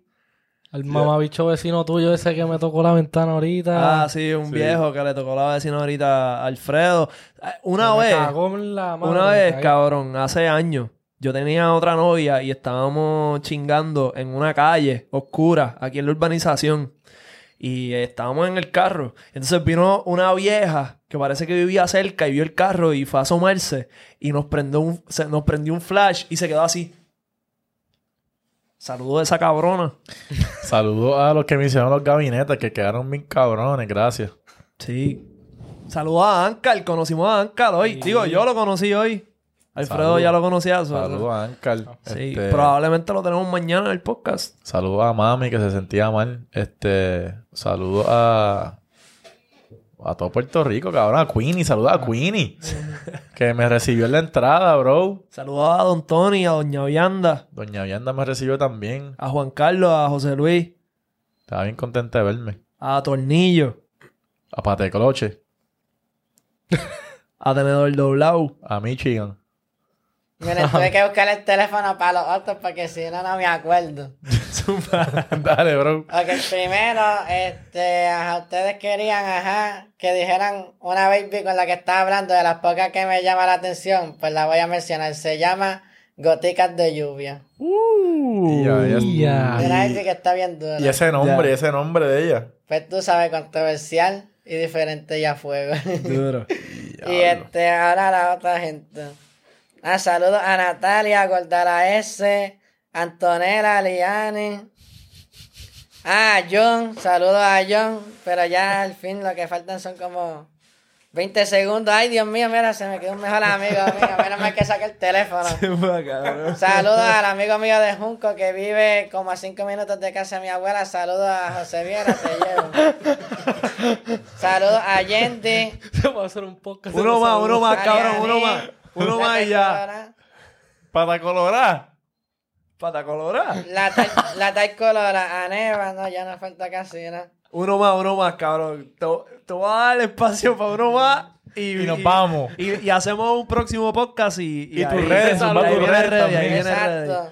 El mamabicho vecino tuyo ese que me tocó la ventana ahorita. Ah, sí, un Sí. viejo que le tocó la vecina ahorita, Alfredo. Eh, Una Me vez, cagó en la madre, una vez, cagué. cabrón, hace años, yo tenía otra novia y estábamos chingando en una calle oscura, aquí en la urbanización. Y eh, estábamos en el carro. Entonces vino una vieja que parece que vivía cerca y vio el carro y fue a asomarse y nos prendió un, se- nos prendió un flash y se quedó así. Saludos a esa cabrona. (laughs) Saludos a los que me hicieron los gabinetes, que quedaron bien cabrones, gracias. Sí. Saludos a Ankar. Conocimos a Ankar hoy. Sí. Digo, yo lo conocí hoy. Alfredo ya lo conocía. Saludos a Ankar. Sí, Este, probablemente lo tenemos mañana en el podcast. Saludos a mami que se sentía mal. Este, saludos a a todo Puerto Rico, cabrón, a Queenie, saludos a Queenie, (laughs) que me recibió en la entrada, bro. Saludos a Don Tony, a Doña Vianda, Doña Vianda me recibió también. a Juan Carlos, a José Luis, Estaba bien contenta de verme. a Tornillo, A Patecloche, (laughs) a Tenedor Doblado. a Michigan. Miren, (laughs) tuve que buscar el teléfono para los otros porque si no, no me acuerdo. (laughs) Dale, bro. Ok, primero, este, ajá, ustedes querían, ajá, que dijeran una baby con la que estaba hablando de las pocas que me llama la atención, pues la voy a mencionar. Se llama Goticas de Lluvia. Y, ya, ya- Ya. Una baby que está bien dura. y ese nombre, ese nombre de ella. Pues tú sabes, controversial y diferente y a fuego. Duro. (laughs) y este, ahora la otra gente. Ah, saludos a Natalia, Gordara S, Antonella, Liani. Ah, John, saludos a John, pero ya al fin lo que faltan son como 20 segundos. Ay, Dios mío, mira, se me quedó un mejor amigo mío. Menos mal que saqué el teléfono. (laughs) Saludos al amigo mío de Junco que vive como a 5 minutos de casa de mi abuela. Saludos a José Viera, te llevo. Saludos a Yendi. Se va a hacer un podcast. Uno más, uno más, cabrón, uno más. Uno más y ya. Para colorar. Pata colorada. La tal, la tal colora, a Neva, no, ya no falta casi nada. Uno más, uno más, cabrón. Te, te voy a dar espacio para uno más. Y, Y nos vamos. Y, y hacemos un próximo podcast y... Y tus redes. Exacto.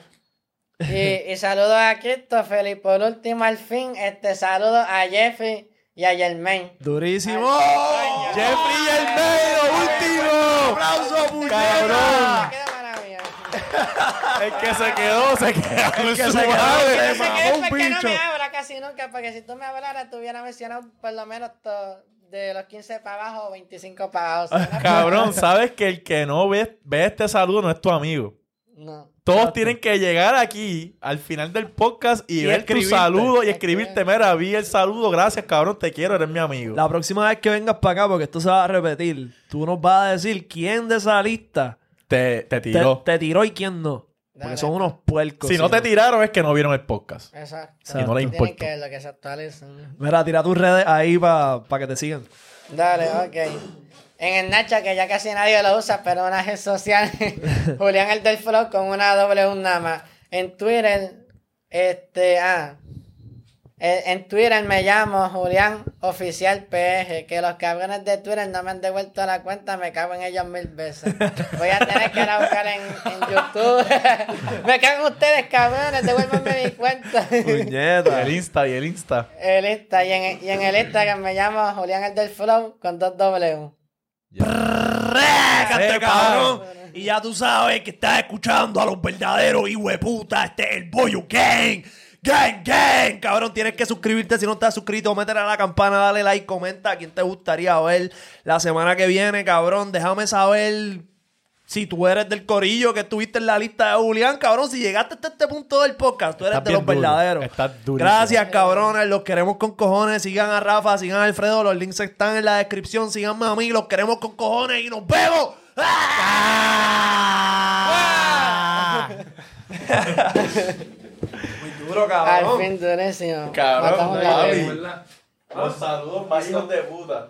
Y, y saludos a Christopher y por último al fin, este saludo a Jeffrey y a Germain. Durísimo. Ay. Jeffrey Germain, último. ¡Aplauso, puñeta! El que se quedó, se quedó con que su se quedó, se Ese mamó que es un porque no me habla casi nunca, porque si tú me hablaras, te hubiera mencionado por lo menos de los 15 para abajo o 25 para abajo. (laughs) Cabrón, sabes que el que no ve, ve este saludo no es tu amigo. No. Todos tienen que llegar aquí al final del podcast y, Y ver tu saludo y escribirte. Mira, vi el saludo, gracias, cabrón, te quiero, eres mi amigo. La próxima vez que vengas para acá, porque esto se va a repetir, tú nos vas a decir quién de esa lista Te, te tiró. te tiró y quién no. Porque Dale. son unos puercos. si no te tiraron es que no vieron el podcast. Exacto. Y no le importa. que ver lo que se actualizan. Mira, tira tus redes ahí para que te sigan. Dale, ok. En el Nacha, que ya casi nadie lo usa, pero una red social, (laughs) Julián el del Flow con una doble un nada más. En Twitter, este, ah, en Twitter me llamo Julián Oficial PG. Que los cabrones de Twitter no me han devuelto la cuenta, me cago en ellos mil veces. Voy a tener que ir a buscar en, en YouTube. (laughs) me cago en ustedes, cabrones, devuélvanme mi cuenta. Puñeta. el Insta, y el Insta. el Insta, y, en, y en el Instagram me llamo Julián el del Flow con dos W. ¡Récate, Seca. cabrón! Y ya tú sabes que estás escuchando a los verdaderos hijueputa. Este es el Boyo Gang. Gang, gang. Cabrón, tienes que suscribirte si no estás suscrito. Métele a la campana, dale like, comenta a quién te gustaría ver la semana que viene, cabrón. Déjame saber si tú eres del corillo que estuviste en la lista de Julián, cabrón. Si llegaste hasta este punto del podcast, tú eres Estás de los duro. verdaderos. Estás durísimo. Gracias, cabrones. Los queremos con cojones. Sigan a Rafa, sigan a Alfredo. Los links están en la descripción. Síganme a mí. Los queremos con cojones y nos vemos. ¡Ah! Muy duro, Al cabrón. fin durísimo. Cabrón, Matamos la papi. ley. Los saludos, más hijos de puta.